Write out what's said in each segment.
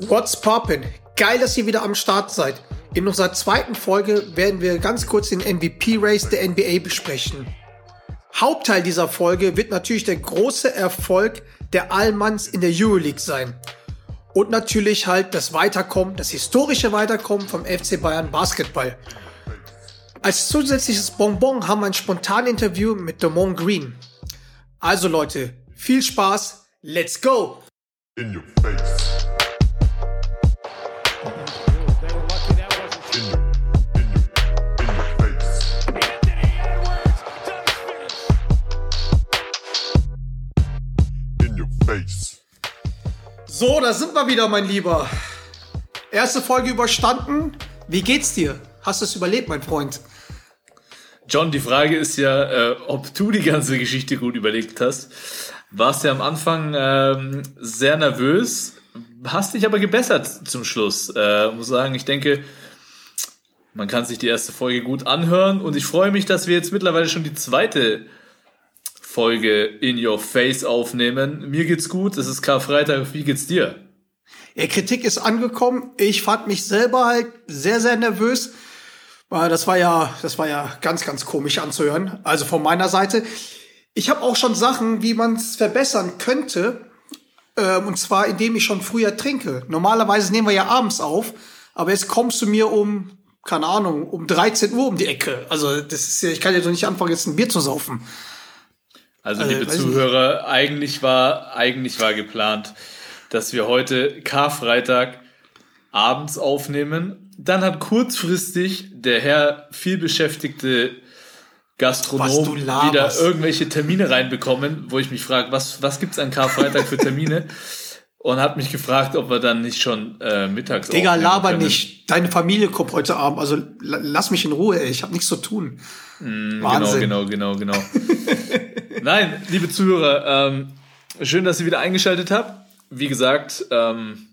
What's poppin'? Geil, dass ihr wieder am Start seid. In unserer zweiten Folge werden wir ganz kurz den MVP-Race der NBA besprechen. Hauptteil dieser Folge wird natürlich der große Erfolg der Allmanns in der Euroleague sein. Und natürlich halt das Weiterkommen, das historische Weiterkommen vom FC Bayern Basketball. Als zusätzliches Bonbon haben wir ein spontanes Interview mit Damon Green. Also Leute, viel Spaß, let's go! In your face. So, da sind wir wieder, mein Lieber. Erste Folge überstanden. Wie geht's dir? Hast du es überlebt, mein Freund? John, die Frage ist ja, äh, ob du die ganze Geschichte gut überlegt hast. Warst ja am Anfang ähm, sehr nervös, hast dich aber gebessert zum Schluss. Äh, muss sagen, ich denke, man kann sich die erste Folge gut anhören und ich freue mich, dass wir jetzt mittlerweile schon die zweite Folge In Your Face aufnehmen. Mir geht's gut, es ist Karfreitag, wie geht's dir? Ja, Kritik ist angekommen. Ich fand mich selber halt sehr, sehr nervös. Das war ja, das war ja ganz, ganz komisch anzuhören. Also von meiner Seite. Ich habe auch schon Sachen, wie man es verbessern könnte. Ähm, und zwar, indem ich schon früher trinke. Normalerweise nehmen wir ja abends auf, aber jetzt kommst du mir um, keine Ahnung, um 13 Uhr um die Ecke. Also das ist ja, ich kann ja doch nicht anfangen, jetzt ein Bier zu saufen. Also, liebe also, Zuhörer, eigentlich war, eigentlich war geplant, dass wir heute Karfreitag abends aufnehmen. Dann hat kurzfristig der Herr vielbeschäftigte Gastronom wieder irgendwelche Termine reinbekommen, wo ich mich frage, was, was gibt's an Karfreitag für Termine? Und hat mich gefragt, ob wir dann nicht schon äh, mittags Digga, laber können. nicht. Deine Familie kommt heute Abend. Also lass mich in Ruhe, ey. Ich habe nichts zu tun. Mm, Wahnsinn. Genau, genau, genau, genau. Nein, liebe Zuhörer, ähm, schön, dass ihr wieder eingeschaltet habt. Wie gesagt, ähm,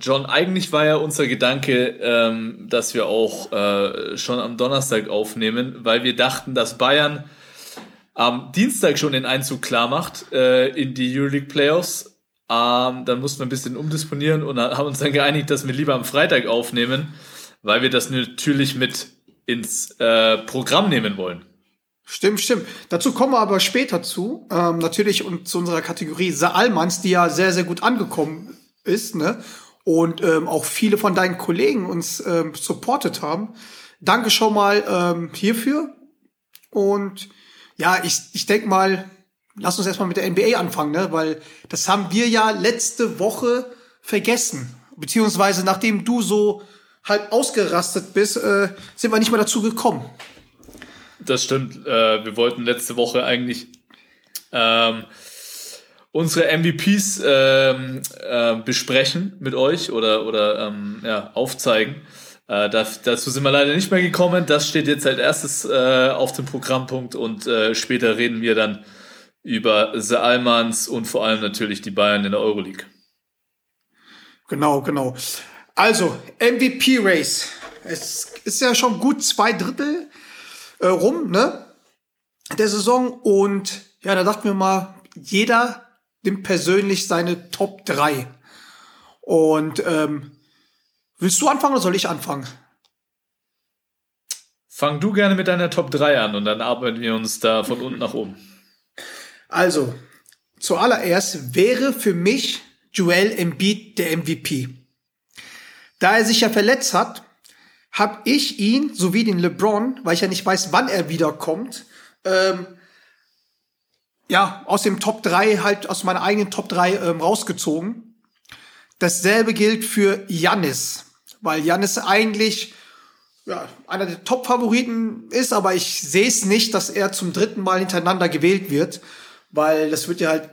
John, eigentlich war ja unser Gedanke, ähm, dass wir auch äh, schon am Donnerstag aufnehmen, weil wir dachten, dass Bayern am Dienstag schon den Einzug klar macht äh, in die Euroleague Playoffs ähm, dann mussten wir ein bisschen umdisponieren und haben uns dann geeinigt, dass wir lieber am Freitag aufnehmen, weil wir das natürlich mit ins äh, Programm nehmen wollen. Stimmt, stimmt. Dazu kommen wir aber später zu. Ähm, natürlich und zu unserer Kategorie Saalmanns, die ja sehr, sehr gut angekommen ist, ne? Und ähm, auch viele von deinen Kollegen uns ähm, supportet haben. Danke schon mal ähm, hierfür. Und ja, ich, ich denke mal, lass uns erstmal mit der NBA anfangen, ne? weil das haben wir ja letzte Woche vergessen. Beziehungsweise nachdem du so halb ausgerastet bist, äh, sind wir nicht mehr dazu gekommen. Das stimmt. Äh, wir wollten letzte Woche eigentlich ähm, unsere MVPs ähm, äh, besprechen mit euch oder, oder ähm, ja, aufzeigen. Äh, dazu sind wir leider nicht mehr gekommen. Das steht jetzt als erstes äh, auf dem Programmpunkt und äh, später reden wir dann über The Almans und vor allem natürlich die Bayern in der Euroleague. Genau, genau. Also, MVP-Race. Es ist ja schon gut zwei Drittel äh, rum, ne? Der Saison. Und ja, da dachten wir mal, jeder nimmt persönlich seine Top 3. Und ähm, willst du anfangen oder soll ich anfangen? Fang du gerne mit deiner Top 3 an und dann arbeiten wir uns da von unten nach oben. Also, zuallererst wäre für mich Joel Embiid der MVP. Da er sich ja verletzt hat, habe ich ihn sowie den LeBron, weil ich ja nicht weiß, wann er wiederkommt, ähm, ja, aus dem Top 3, halt aus meiner eigenen Top 3 ähm, rausgezogen. Dasselbe gilt für Jannis, weil Jannis eigentlich ja, einer der Top-Favoriten ist, aber ich sehe es nicht, dass er zum dritten Mal hintereinander gewählt wird weil das wird ja halt,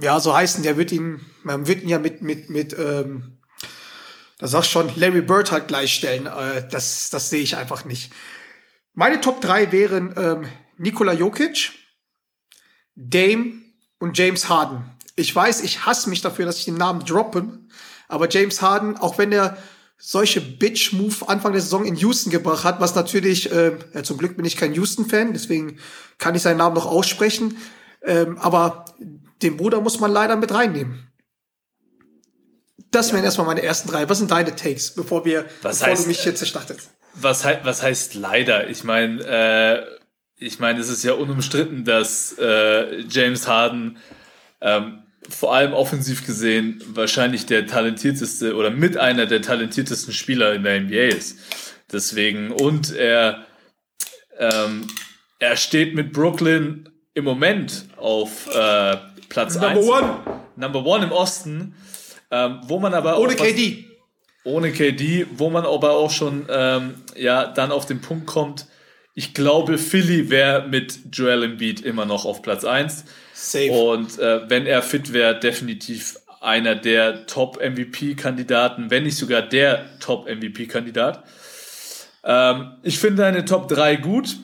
ja, so heißen, der wird ihn, man wird ihn ja mit, mit, mit, ähm, da sagst schon, Larry Bird halt gleichstellen. Äh, das, das sehe ich einfach nicht. Meine Top 3 wären ähm, Nikola Jokic, Dame und James Harden. Ich weiß, ich hasse mich dafür, dass ich den Namen droppe, aber James Harden, auch wenn er solche Bitch-Move Anfang der Saison in Houston gebracht hat, was natürlich, äh, ja, zum Glück bin ich kein Houston-Fan, deswegen kann ich seinen Namen noch aussprechen. Ähm, aber den Bruder muss man leider mit reinnehmen. Das ja. wären erstmal meine ersten drei. Was sind deine Takes, bevor wir, was bevor heißt, du mich jetzt startest? Was, was heißt leider? Ich meine, äh, ich meine, es ist ja unumstritten, dass äh, James Harden ähm, vor allem offensiv gesehen wahrscheinlich der talentierteste oder mit einer der talentiertesten Spieler in der NBA ist. Deswegen, und er, ähm, er steht mit Brooklyn im Moment auf äh, Platz Number 1. One. Number One im Osten. Ähm, wo man aber ohne KD. ohne KD, wo man aber auch schon ähm, ja dann auf den Punkt kommt. Ich glaube, Philly wäre mit Joel Embiid immer noch auf Platz 1. Safe. Und äh, wenn er fit wäre, definitiv einer der Top-MVP-Kandidaten, wenn nicht sogar der Top-MVP-Kandidat. Ähm, ich finde eine Top 3 gut.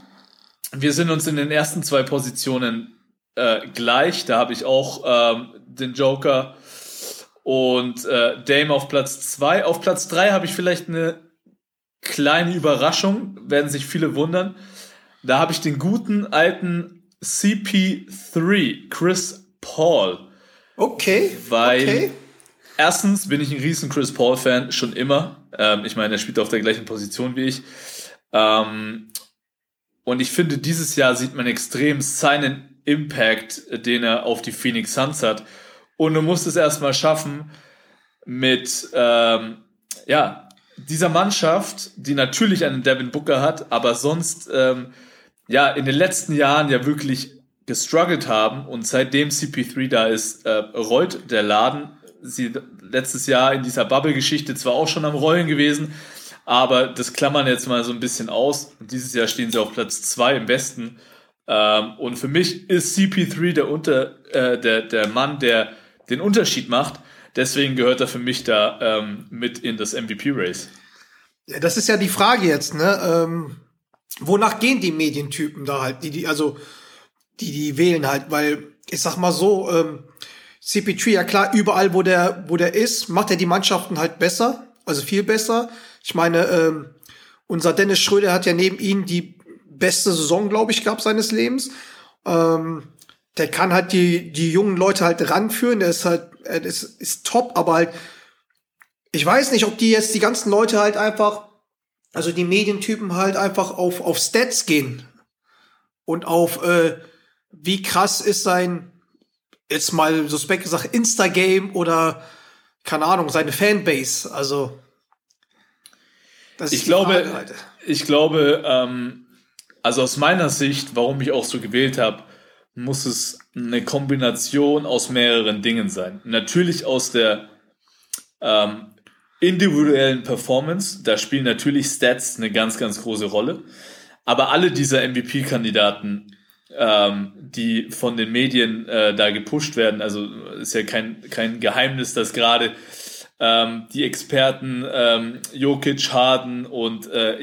Wir sind uns in den ersten zwei Positionen äh, gleich. Da habe ich auch ähm, den Joker und äh, Dame auf Platz 2. Auf Platz 3 habe ich vielleicht eine kleine Überraschung, werden sich viele wundern. Da habe ich den guten alten CP3, Chris Paul. Okay. Weil okay. erstens bin ich ein riesen Chris Paul-Fan, schon immer. Ähm, ich meine, er spielt auf der gleichen Position wie ich. Ähm, und ich finde, dieses Jahr sieht man extrem seinen Impact, den er auf die Phoenix Suns hat. Und du musst es erstmal schaffen, mit ähm, ja, dieser Mannschaft, die natürlich einen Devin Booker hat, aber sonst ähm, ja in den letzten Jahren ja wirklich gestruggelt haben und seitdem CP3 da ist, äh, rollt der Laden. Sie letztes Jahr in dieser Bubble-Geschichte zwar auch schon am Rollen gewesen, aber das klammern jetzt mal so ein bisschen aus. Und dieses Jahr stehen sie auf Platz zwei im Westen. Ähm, und für mich ist CP3 der, Unter, äh, der, der Mann, der den Unterschied macht. Deswegen gehört er für mich da ähm, mit in das MVP-Race. Ja, das ist ja die Frage jetzt, ne? Ähm, wonach gehen die Medientypen da halt, die, die, also, die, die wählen halt, weil, ich sag mal so, ähm, CP3, ja klar, überall, wo der, wo der ist, macht er die Mannschaften halt besser, also viel besser. Ich meine, ähm, unser Dennis Schröder hat ja neben ihm die beste Saison, glaube ich, gehabt seines Lebens. Ähm, der kann halt die, die jungen Leute halt ranführen, der ist halt, er ist, ist top, aber halt, ich weiß nicht, ob die jetzt die ganzen Leute halt einfach, also die Medientypen halt einfach auf, auf Stats gehen und auf, äh, wie krass ist sein, jetzt mal suspekt gesagt, Instagame oder, keine Ahnung, seine Fanbase, also. Ich glaube, ich glaube, ähm, also aus meiner Sicht, warum ich auch so gewählt habe, muss es eine Kombination aus mehreren Dingen sein. Natürlich aus der ähm, individuellen Performance, da spielen natürlich Stats eine ganz, ganz große Rolle. Aber alle dieser MVP-Kandidaten, ähm, die von den Medien äh, da gepusht werden, also ist ja kein, kein Geheimnis, dass gerade ähm, die Experten ähm, Jokic, Harden und äh,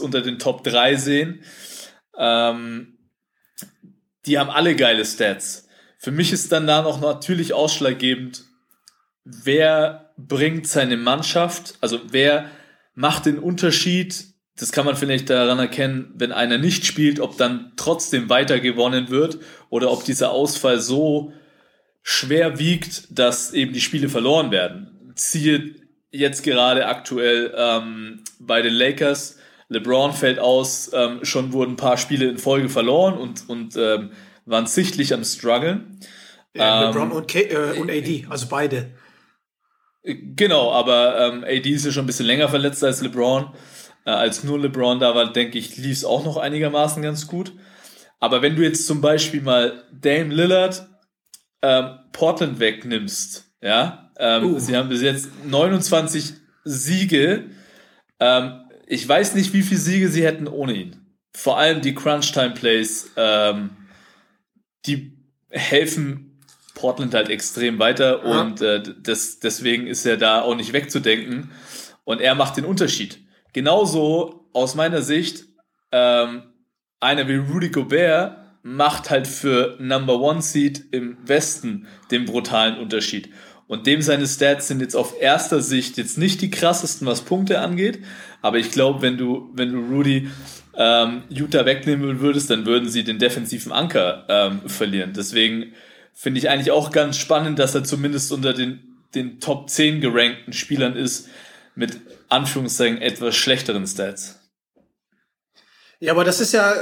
unter den Top 3 sehen. Ähm, die haben alle geile Stats. Für mich ist dann da noch natürlich ausschlaggebend, wer bringt seine Mannschaft, also wer macht den Unterschied. Das kann man vielleicht daran erkennen, wenn einer nicht spielt, ob dann trotzdem weiter gewonnen wird oder ob dieser Ausfall so schwer wiegt, dass eben die Spiele verloren werden. Ziehe jetzt gerade aktuell ähm, bei den Lakers LeBron fällt aus, ähm, schon wurden ein paar Spiele in Folge verloren und, und ähm, waren sichtlich am struggeln. Ja, LeBron ähm, und, K äh, und AD, also beide. Genau, aber ähm, AD ist ja schon ein bisschen länger verletzt als LeBron. Äh, als nur LeBron da war, denke ich, lief es auch noch einigermaßen ganz gut. Aber wenn du jetzt zum Beispiel mal Dame Lillard ähm, Portland wegnimmst, ja, ähm, uh. sie haben bis jetzt 29 Siege, ähm, ich weiß nicht, wie viele Siege sie hätten ohne ihn. Vor allem die Crunch-Time-Plays, ähm, die helfen Portland halt extrem weiter ja. und äh, das, deswegen ist er da auch nicht wegzudenken. Und er macht den Unterschied. Genauso aus meiner Sicht, ähm, einer wie Rudy Gobert macht halt für Number One Seed im Westen den brutalen Unterschied. Und dem seine Stats sind jetzt auf erster Sicht jetzt nicht die krassesten, was Punkte angeht. Aber ich glaube, wenn du, wenn du Rudy ähm, Utah wegnehmen würdest, dann würden sie den defensiven Anker ähm, verlieren. Deswegen finde ich eigentlich auch ganz spannend, dass er zumindest unter den den Top 10 gerankten Spielern ist mit Anführungszeichen etwas schlechteren Stats. Ja, aber das ist ja,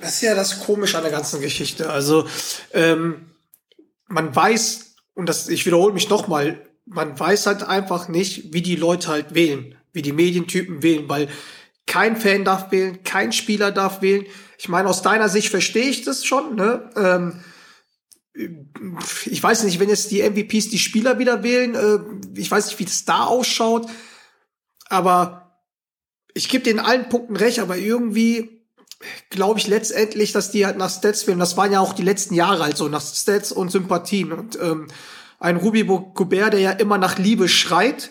das ist ja das Komische an der ganzen Geschichte. Also, ähm, man weiß, und das, ich wiederhole mich nochmal, man weiß halt einfach nicht, wie die Leute halt wählen, wie die Medientypen wählen, weil kein Fan darf wählen, kein Spieler darf wählen. Ich meine, aus deiner Sicht verstehe ich das schon, ne? Ähm, ich weiß nicht, wenn jetzt die MVPs die Spieler wieder wählen, äh, ich weiß nicht, wie das da ausschaut, aber ich gebe den allen Punkten recht, aber irgendwie glaube ich letztendlich, dass die halt nach Stats wählen. Das waren ja auch die letzten Jahre halt so, nach Stats und Sympathien. Und ähm, ein Ruby Gobert, der ja immer nach Liebe schreit,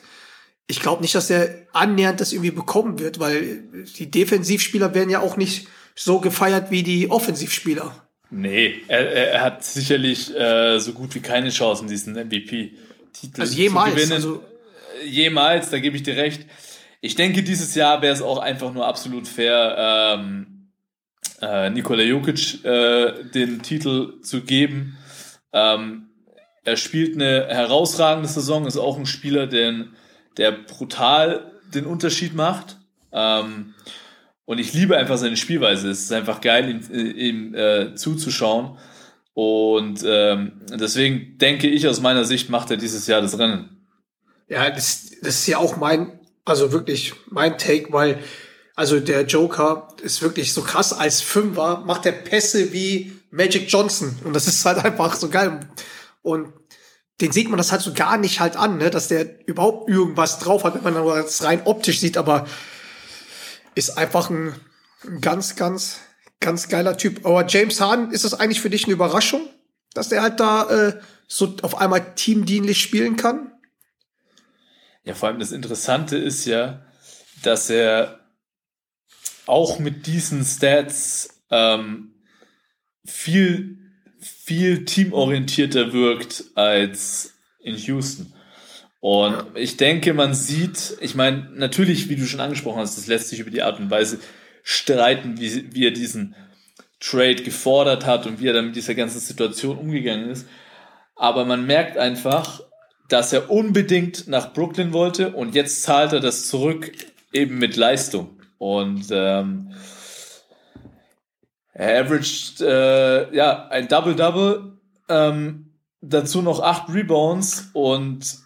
ich glaube nicht, dass er annähernd das irgendwie bekommen wird, weil die Defensivspieler werden ja auch nicht so gefeiert wie die Offensivspieler. Nee, er, er hat sicherlich äh, so gut wie keine Chancen, diesen MVP-Titel also jemals, zu gewinnen. Also jemals, da gebe ich dir recht. Ich denke, dieses Jahr wäre es auch einfach nur absolut fair, ähm, äh, Nikola Jokic äh, den Titel zu geben. Ähm, er spielt eine herausragende Saison, ist auch ein Spieler, den, der brutal den Unterschied macht. Ähm, und ich liebe einfach seine Spielweise. Es ist einfach geil, ihm, ihm äh, zuzuschauen. Und ähm, deswegen denke ich, aus meiner Sicht macht er dieses Jahr das Rennen. Ja, das, das ist ja auch mein, also wirklich mein Take, weil also der Joker ist wirklich so krass. Als Fünfer macht er Pässe wie Magic Johnson. Und das ist halt einfach so geil. Und den sieht man das halt so gar nicht halt an, ne? dass der überhaupt irgendwas drauf hat, wenn man das rein optisch sieht, aber ist einfach ein, ganz, ganz, ganz geiler Typ. Aber James Harden, ist das eigentlich für dich eine Überraschung, dass der halt da äh, so auf einmal teamdienlich spielen kann? Ja, vor allem das Interessante ist ja, dass er auch mit diesen Stats ähm, viel, viel teamorientierter wirkt als in Houston. Und ich denke, man sieht, ich meine, natürlich, wie du schon angesprochen hast, das lässt sich über die Art und Weise streiten, wie, wie er diesen Trade gefordert hat und wie er dann mit dieser ganzen Situation umgegangen ist. Aber man merkt einfach, dass er unbedingt nach Brooklyn wollte und jetzt zahlt er das zurück eben mit Leistung. Und ähm, er averaged äh, ja ein Double-Double, ähm, dazu noch acht Rebounds und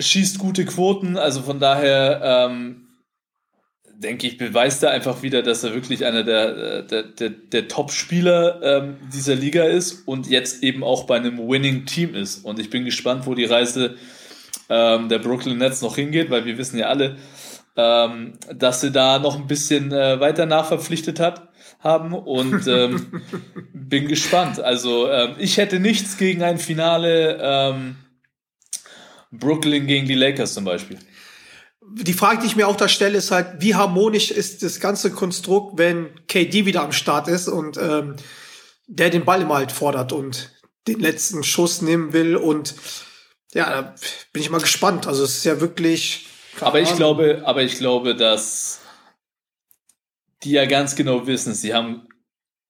schießt gute Quoten. Also von daher ähm, denke ich, beweist er einfach wieder, dass er wirklich einer der, der, der, der Top-Spieler ähm, dieser Liga ist und jetzt eben auch bei einem Winning-Team ist. Und ich bin gespannt, wo die Reise ähm, der Brooklyn Nets noch hingeht, weil wir wissen ja alle, ähm, dass sie da noch ein bisschen äh, weiter nachverpflichtet hat haben und ähm, bin gespannt. Also ähm, ich hätte nichts gegen ein Finale ähm, Brooklyn gegen die Lakers zum Beispiel. Die Frage, die ich mir auch da stelle, ist halt, wie harmonisch ist das ganze Konstrukt, wenn KD wieder am Start ist und ähm, der den Ball immer halt fordert und den letzten Schuss nehmen will und ja, da bin ich mal gespannt. Also es ist ja wirklich aber ich glaube, aber ich glaube, dass die ja ganz genau wissen, sie haben,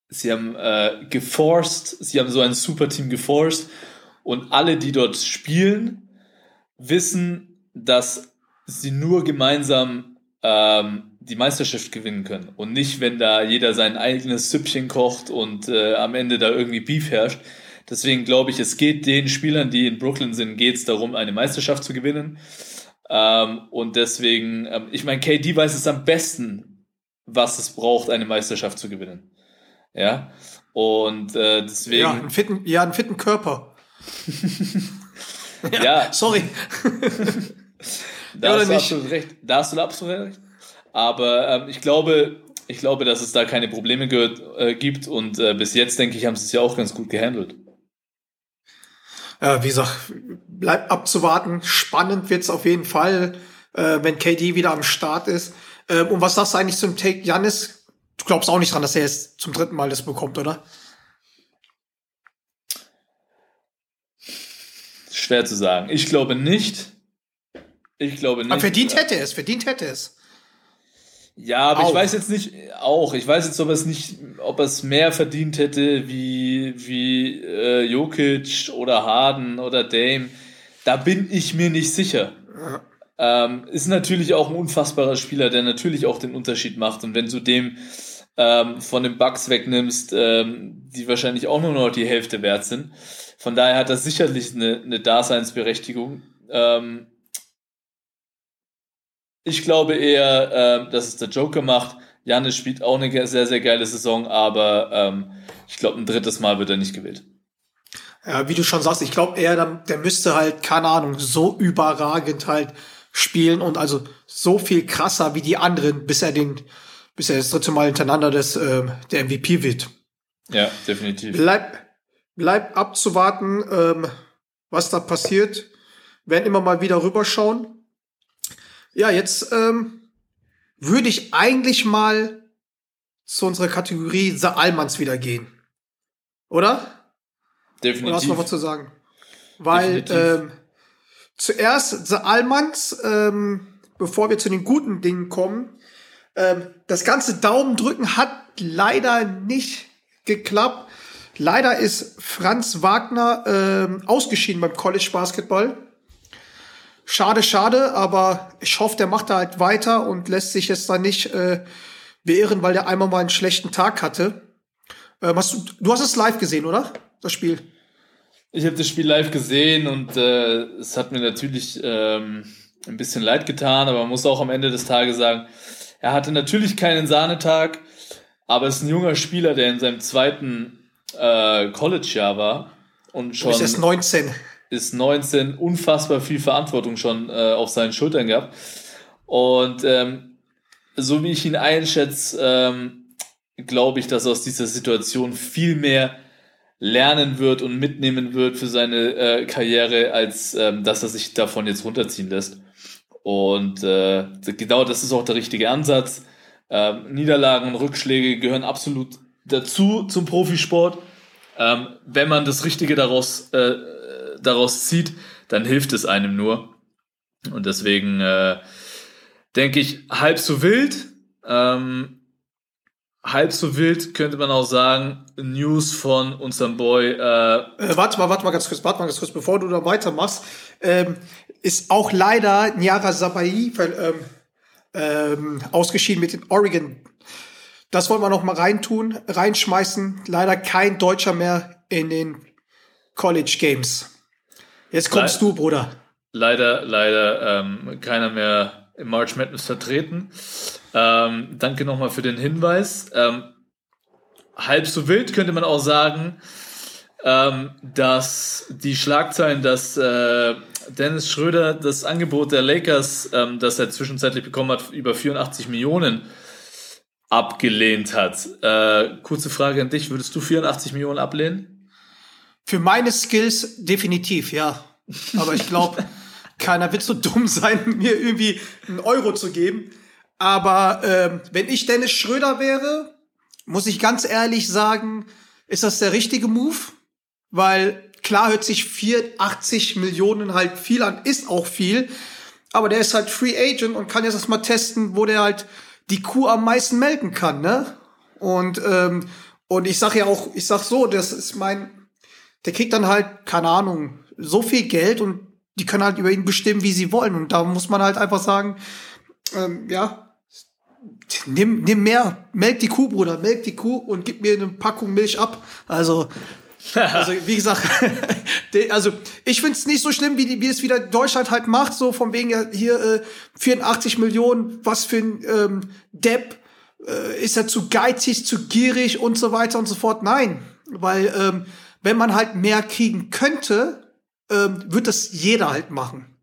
sie haben äh, geforst, sie haben so ein Superteam geforst und alle, die dort spielen, wissen, dass sie nur gemeinsam ähm, die Meisterschaft gewinnen können und nicht, wenn da jeder sein eigenes Süppchen kocht und äh, am Ende da irgendwie Beef herrscht. Deswegen glaube ich, es geht den Spielern, die in Brooklyn sind, geht es darum, eine Meisterschaft zu gewinnen. Ähm, und deswegen, ähm, ich meine, KD weiß es am besten, was es braucht, eine Meisterschaft zu gewinnen. Ja. Und äh, deswegen. Ja, einen fitten, ja, einen fitten Körper. ja, ja, sorry. da, hast du absolut recht. da hast du absolut recht. Aber ähm, ich glaube, ich glaube, dass es da keine Probleme äh, gibt und äh, bis jetzt, denke ich, haben sie es ja auch ganz gut gehandelt äh, wie gesagt, bleibt abzuwarten. Spannend wird's auf jeden Fall, äh, wenn KD wieder am Start ist. Äh, und was sagst du eigentlich zum Take Janis? Du glaubst auch nicht dran, dass er jetzt zum dritten Mal das bekommt, oder? Schwer zu sagen. Ich glaube nicht. Ich glaube nicht. Aber verdient hätte es, verdient hätte es. Ja, aber auch. ich weiß jetzt nicht, auch, ich weiß jetzt, ob es nicht, ob es mehr verdient hätte wie, wie äh, Jokic oder Harden oder Dame. Da bin ich mir nicht sicher. Ähm, ist natürlich auch ein unfassbarer Spieler, der natürlich auch den Unterschied macht. Und wenn du dem ähm, von den Bugs wegnimmst, ähm, die wahrscheinlich auch nur noch die Hälfte wert sind. Von daher hat das sicherlich eine, eine Daseinsberechtigung. Ähm, ich glaube eher, äh, dass es der Joker macht. Janis spielt auch eine sehr, sehr geile Saison, aber ähm, ich glaube, ein drittes Mal wird er nicht gewählt. Ja, wie du schon sagst, ich glaube eher, der müsste halt, keine Ahnung, so überragend halt spielen und also so viel krasser wie die anderen, bis er den, bis er das dritte Mal hintereinander des, äh, der MVP wird. Ja, definitiv. Bleib, bleib abzuwarten, ähm, was da passiert. Werden immer mal wieder rüberschauen. Ja, jetzt ähm, würde ich eigentlich mal zu unserer Kategorie The Allmanns wieder gehen. Oder? Definitiv. Oder hast du noch was zu sagen? Weil ähm, zuerst The Allmanns, ähm, bevor wir zu den guten Dingen kommen, ähm, das ganze Daumendrücken hat leider nicht geklappt. Leider ist Franz Wagner ähm, ausgeschieden beim College Basketball. Schade, schade, aber ich hoffe, der macht da halt weiter und lässt sich jetzt da nicht äh, beirren, weil der einmal mal einen schlechten Tag hatte. Ähm, hast du, du hast es live gesehen, oder? Das Spiel. Ich habe das Spiel live gesehen und äh, es hat mir natürlich ähm, ein bisschen leid getan, aber man muss auch am Ende des Tages sagen, er hatte natürlich keinen Sahnetag, aber ist ein junger Spieler, der in seinem zweiten äh, College-Jahr war und schon. Ist erst 19. Ist 19, unfassbar viel Verantwortung schon äh, auf seinen Schultern gehabt. Und ähm, so wie ich ihn einschätze, ähm, glaube ich, dass aus dieser Situation viel mehr lernen wird und mitnehmen wird für seine äh, Karriere, als ähm, dass er sich davon jetzt runterziehen lässt. Und äh, genau das ist auch der richtige Ansatz. Ähm, Niederlagen und Rückschläge gehören absolut dazu zum Profisport. Ähm, wenn man das Richtige daraus, äh, daraus zieht, dann hilft es einem nur. Und deswegen äh, denke ich, halb so wild. Ähm, halb so wild könnte man auch sagen, News von unserem Boy. Äh, äh, warte mal, warte mal ganz kurz, warte mal ganz kurz, bevor du da weitermachst. Ähm, ist auch leider Nyara Sabai ähm, ähm, ausgeschieden mit den Oregon. Das wollen wir noch mal reintun, reinschmeißen. Leider kein Deutscher mehr in den College Games. Jetzt kommst Le du, Bruder. Leider, leider ähm, keiner mehr im March Madness vertreten. Ähm, danke nochmal für den Hinweis. Ähm, halb so wild könnte man auch sagen, ähm, dass die Schlagzeilen, dass äh, Dennis Schröder das Angebot der Lakers, ähm, das er zwischenzeitlich bekommen hat, über 84 Millionen abgelehnt hat. Äh, kurze Frage an dich, würdest du 84 Millionen ablehnen? Für meine Skills definitiv, ja. Aber ich glaube, keiner wird so dumm sein, mir irgendwie einen Euro zu geben. Aber ähm, wenn ich Dennis Schröder wäre, muss ich ganz ehrlich sagen, ist das der richtige Move? Weil klar hört sich 84 Millionen halt viel an, ist auch viel. Aber der ist halt Free Agent und kann jetzt erstmal testen, wo der halt die Kuh am meisten melken kann, ne? Und, ähm, und ich sag ja auch, ich sag so, das ist mein, der kriegt dann halt, keine Ahnung, so viel Geld und die können halt über ihn bestimmen, wie sie wollen. Und da muss man halt einfach sagen, ähm, ja, nimm, nimm mehr, melk die Kuh, Bruder, melk die Kuh und gib mir eine Packung Milch ab. Also, also wie gesagt, also ich find's nicht so schlimm, wie, die, wie es wieder Deutschland halt macht, so von wegen ja hier äh, 84 Millionen, was für ein ähm, Depp, äh, ist er zu geizig, zu gierig und so weiter und so fort. Nein, weil ähm, wenn man halt mehr kriegen könnte, ähm, wird das jeder halt machen.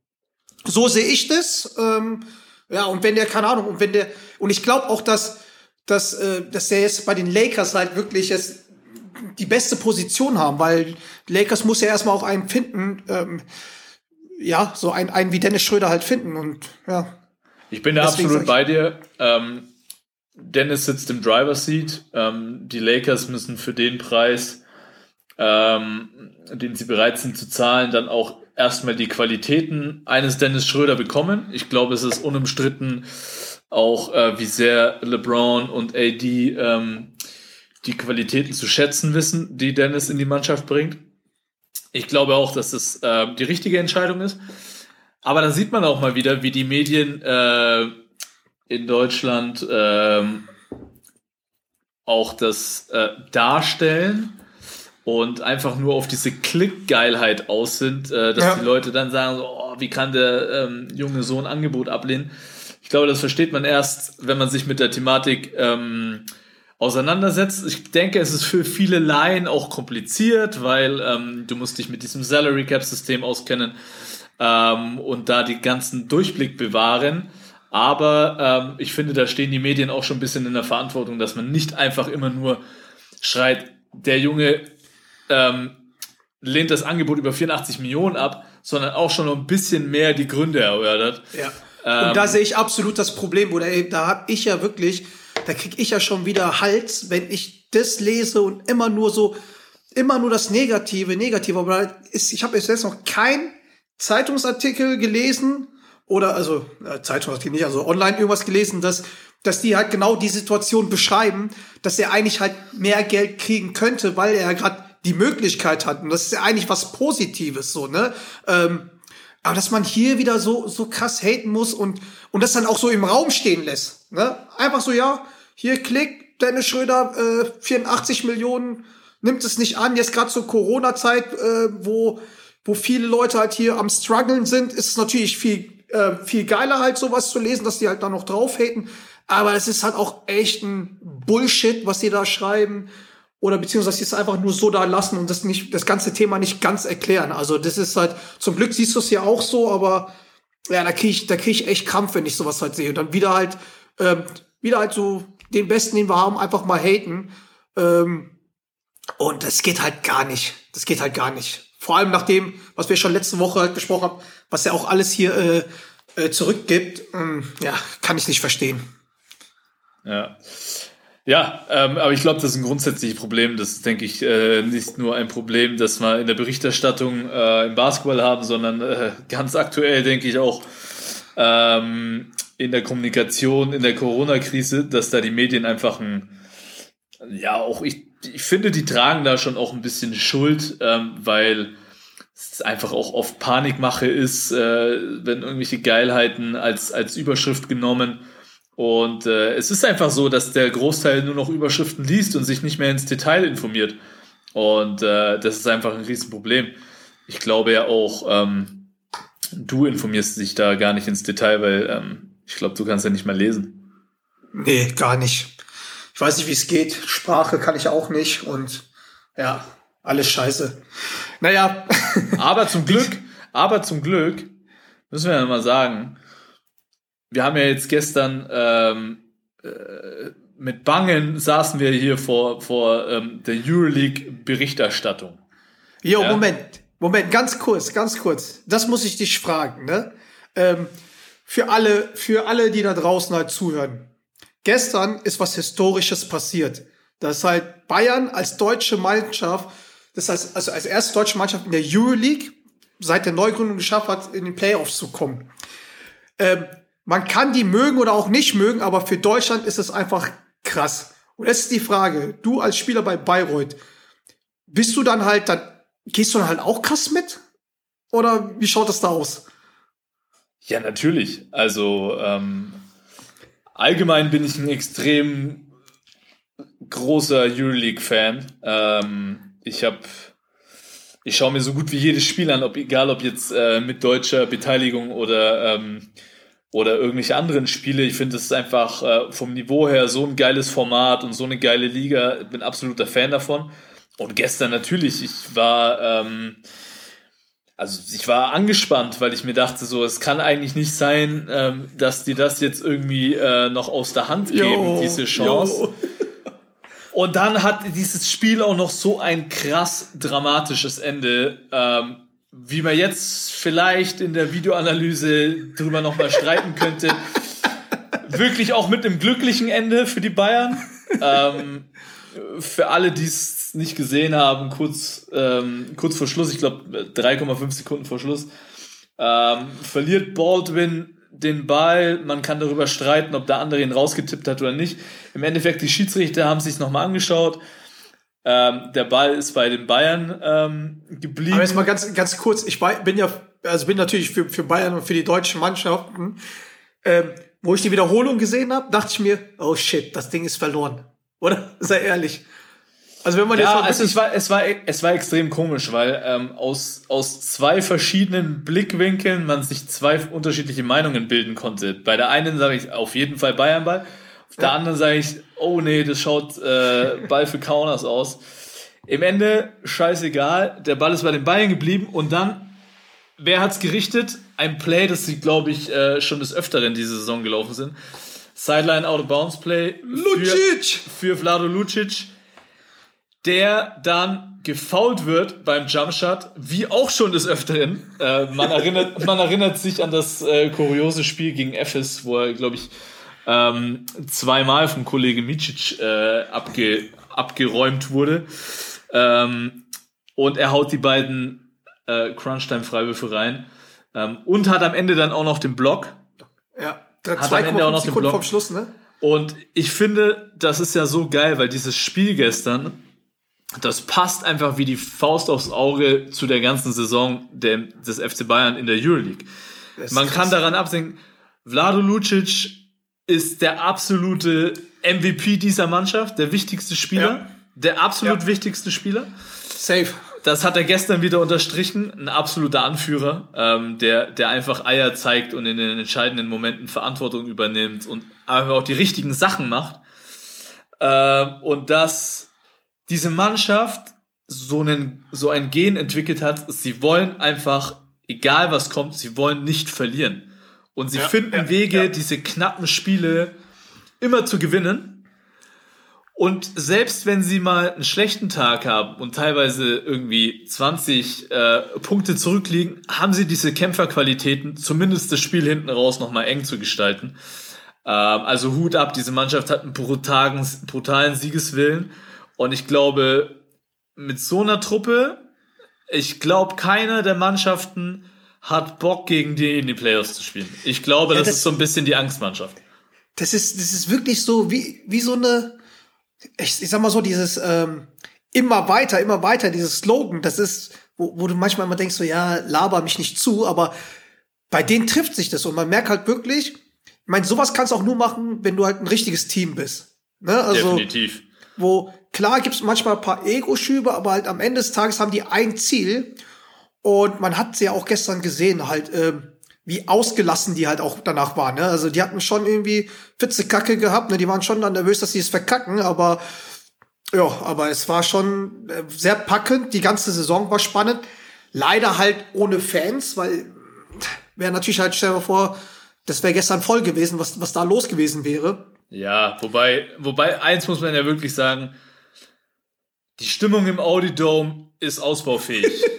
So sehe ich das. Ähm, ja, und wenn der, keine Ahnung, und wenn der, und ich glaube auch, dass, dass, äh, dass der jetzt bei den Lakers halt wirklich jetzt die beste Position haben, weil Lakers muss ja erstmal auch einen finden, ähm, ja, so einen, einen wie Dennis Schröder halt finden und ja. Ich bin da absolut bei dir. Ähm, Dennis sitzt im Driver Seat. Ähm, die Lakers müssen für den Preis, ähm, den sie bereit sind zu zahlen, dann auch erstmal die Qualitäten eines Dennis Schröder bekommen. Ich glaube, es ist unumstritten auch, äh, wie sehr LeBron und AD ähm, die Qualitäten zu schätzen wissen, die Dennis in die Mannschaft bringt. Ich glaube auch, dass das äh, die richtige Entscheidung ist. Aber da sieht man auch mal wieder, wie die Medien äh, in Deutschland äh, auch das äh, darstellen und einfach nur auf diese Klickgeilheit aus sind, äh, dass ja. die Leute dann sagen, so, oh, wie kann der ähm, junge Sohn Angebot ablehnen? Ich glaube, das versteht man erst, wenn man sich mit der Thematik ähm, auseinandersetzt. Ich denke, es ist für viele Laien auch kompliziert, weil ähm, du musst dich mit diesem Salary Cap System auskennen ähm, und da die ganzen Durchblick bewahren. Aber ähm, ich finde, da stehen die Medien auch schon ein bisschen in der Verantwortung, dass man nicht einfach immer nur schreit, der Junge ähm, lehnt das Angebot über 84 Millionen ab, sondern auch schon noch ein bisschen mehr die Gründe erörtert. Ja. Ähm, und da sehe ich absolut das Problem, oder da habe ich ja wirklich, da kriege ich ja schon wieder Hals, wenn ich das lese und immer nur so, immer nur das Negative, Negative. Aber ist, ich habe jetzt noch kein Zeitungsartikel gelesen oder also äh, Zeitungsartikel nicht, also online irgendwas gelesen, dass dass die halt genau die Situation beschreiben, dass er eigentlich halt mehr Geld kriegen könnte, weil er gerade die Möglichkeit hat. Und das ist ja eigentlich was Positives, so, ne? Ähm, aber dass man hier wieder so, so krass haten muss und, und das dann auch so im Raum stehen lässt, ne? Einfach so, ja, hier klick, Dennis Schröder, äh, 84 Millionen, nimmt es nicht an. Jetzt gerade zur Corona-Zeit, äh, wo, wo viele Leute halt hier am struggeln sind, ist es natürlich viel, äh, viel geiler halt sowas zu lesen, dass die halt da noch drauf haten. Aber es ist halt auch echt ein Bullshit, was die da schreiben. Oder beziehungsweise es einfach nur so da lassen und das nicht, das ganze Thema nicht ganz erklären. Also das ist halt, zum Glück siehst du es ja auch so, aber ja, da kriege ich, da krieg ich echt Kampf, wenn ich sowas halt sehe. Und dann wieder halt, ähm, wieder halt so den Besten, den wir haben, einfach mal haten. Ähm, und das geht halt gar nicht. Das geht halt gar nicht. Vor allem nach dem, was wir schon letzte Woche halt besprochen haben, was er auch alles hier äh, äh, zurückgibt, ähm, ja, kann ich nicht verstehen. Ja. Ja, ähm, aber ich glaube, das ist ein grundsätzliches Problem. Das ist, denke ich, äh, nicht nur ein Problem, das wir in der Berichterstattung äh, im Basketball haben, sondern äh, ganz aktuell, denke ich, auch ähm, in der Kommunikation, in der Corona-Krise, dass da die Medien einfach ein, ja, auch ich, ich finde, die tragen da schon auch ein bisschen Schuld, ähm, weil es einfach auch oft Panikmache ist, äh, wenn irgendwelche Geilheiten als, als Überschrift genommen und äh, es ist einfach so, dass der Großteil nur noch Überschriften liest und sich nicht mehr ins Detail informiert. Und äh, das ist einfach ein Riesenproblem. Ich glaube ja auch, ähm, du informierst dich da gar nicht ins Detail, weil ähm, ich glaube, du kannst ja nicht mehr lesen. Nee, gar nicht. Ich weiß nicht, wie es geht. Sprache kann ich auch nicht und ja, alles scheiße. Naja. aber zum Glück, aber zum Glück, müssen wir ja mal sagen, wir haben ja jetzt gestern ähm, äh, mit Bangen saßen wir hier vor, vor ähm, der Euroleague-Berichterstattung. Jo, ja? Moment, Moment, ganz kurz, ganz kurz. Das muss ich dich fragen, ne? Ähm, für alle, für alle, die da draußen halt zuhören. Gestern ist was Historisches passiert. Das halt Bayern als deutsche Mannschaft, das heißt, also als erste deutsche Mannschaft in der Euroleague seit der Neugründung geschafft hat, in den Playoffs zu kommen. Ähm, man kann die mögen oder auch nicht mögen, aber für Deutschland ist es einfach krass. Und jetzt ist die Frage, du als Spieler bei Bayreuth, bist du dann halt, dann gehst du dann halt auch krass mit? Oder wie schaut das da aus? Ja, natürlich. Also ähm, allgemein bin ich ein extrem großer Euroleague-Fan. Ähm, ich habe ich schaue mir so gut wie jedes Spiel an, ob egal ob jetzt äh, mit deutscher Beteiligung oder ähm, oder irgendwelche anderen Spiele. Ich finde, es ist einfach äh, vom Niveau her so ein geiles Format und so eine geile Liga. Ich bin absoluter Fan davon. Und gestern natürlich, ich war, ähm, also ich war angespannt, weil ich mir dachte, so, es kann eigentlich nicht sein, ähm, dass die das jetzt irgendwie äh, noch aus der Hand geben, yo, diese Chance. Yo. Und dann hat dieses Spiel auch noch so ein krass dramatisches Ende. Ähm, wie man jetzt vielleicht in der Videoanalyse drüber nochmal streiten könnte. Wirklich auch mit einem glücklichen Ende für die Bayern. Ähm, für alle, die es nicht gesehen haben, kurz, ähm, kurz vor Schluss, ich glaube 3,5 Sekunden vor Schluss, ähm, verliert Baldwin den Ball. Man kann darüber streiten, ob der andere ihn rausgetippt hat oder nicht. Im Endeffekt, die Schiedsrichter haben sich nochmal angeschaut Ähm, der Ball ist bei den Bayern ähm, geblieben. Aber jetzt mal ganz, ganz kurz. Ich bin ja, also bin natürlich für, für Bayern und für die deutschen Mannschaften. Ähm, wo ich die Wiederholung gesehen habe, dachte ich mir, oh shit, das Ding ist verloren. Oder? Sei ehrlich. Also wenn man ja, jetzt also es war es war es war extrem komisch, weil ähm, aus aus zwei verschiedenen Blickwinkeln man sich zwei unterschiedliche Meinungen bilden konnte. Bei der einen sage ich auf jeden Fall Bayernball, auf der anderen sage ich, oh nee, das schaut äh, Ball für Kaunas aus. Im Ende scheißegal, der Ball ist bei den Bayern geblieben und dann wer hat's gerichtet? Ein Play, das sie glaube ich äh, schon des öfteren diese Saison gelaufen sind. Sideline out of bounds Play Lucic für, für Vlado Lucic der dann gefault wird beim Jumpshot, wie auch schon des Öfteren. Äh, man, erinnert, man erinnert sich an das äh, kuriose Spiel gegen Ephes, wo er, glaube ich, ähm, zweimal vom Kollege Micic äh, abge, abgeräumt wurde. Ähm, und er haut die beiden äh, Crunch-Time-Freiwürfe rein. Ähm, und hat am Ende dann auch noch den Block. Ja, hat am Ende auch noch den Block. Vom Schluss, ne? Und ich finde, das ist ja so geil, weil dieses Spiel gestern das passt einfach wie die Faust aufs Auge zu der ganzen Saison der, des FC Bayern in der Euroleague. Man kann daran absehen, Vlado Lucic ist der absolute MVP dieser Mannschaft, der wichtigste Spieler, ja. der absolut ja. wichtigste Spieler. Safe. Das hat er gestern wieder unterstrichen, ein absoluter Anführer, ähm, der, der einfach Eier zeigt und in den entscheidenden Momenten Verantwortung übernimmt und einfach auch die richtigen Sachen macht. Ähm, und das diese Mannschaft so, einen, so ein Gen entwickelt hat, sie wollen einfach, egal was kommt, sie wollen nicht verlieren. Und sie ja, finden ja, Wege, ja. diese knappen Spiele immer zu gewinnen. Und selbst wenn sie mal einen schlechten Tag haben und teilweise irgendwie 20 äh, Punkte zurückliegen, haben sie diese Kämpferqualitäten, zumindest das Spiel hinten raus nochmal eng zu gestalten. Ähm, also Hut ab, diese Mannschaft hat einen brutalen, brutalen Siegeswillen. Und ich glaube, mit so einer Truppe, ich glaube, keiner der Mannschaften hat Bock, gegen die in die Playoffs zu spielen. Ich glaube, ja, das, das, ist so ein bisschen die Angstmannschaft. Das ist, das ist wirklich so wie, wie so eine, ich, ich sag mal so, dieses ähm, immer weiter, immer weiter, dieses Slogan, das ist, wo, wo du manchmal immer denkst, so ja, laber mich nicht zu, aber bei denen trifft sich das und man merkt halt wirklich, ich meine, sowas kannst du auch nur machen, wenn du halt ein richtiges Team bist. Ne? Also, Definitiv. Wo Klar gibt es manchmal ein paar Ego-Schübe, aber halt am Ende des Tages haben die ein Ziel. Und man hat sie ja auch gestern gesehen, halt, äh, wie ausgelassen die halt auch danach waren. Ne? Also die hatten schon irgendwie Fitze Kacke gehabt, ne? Die waren schon dann nervös, dass sie es verkacken, aber ja, aber es war schon äh, sehr packend. Die ganze Saison war spannend. Leider halt ohne Fans, weil wäre natürlich halt, stell dir vor, das wäre gestern voll gewesen, was, was da los gewesen wäre. Ja, wobei, wobei, eins muss man ja wirklich sagen, die Stimmung im Audi Dome ist ausbaufähig.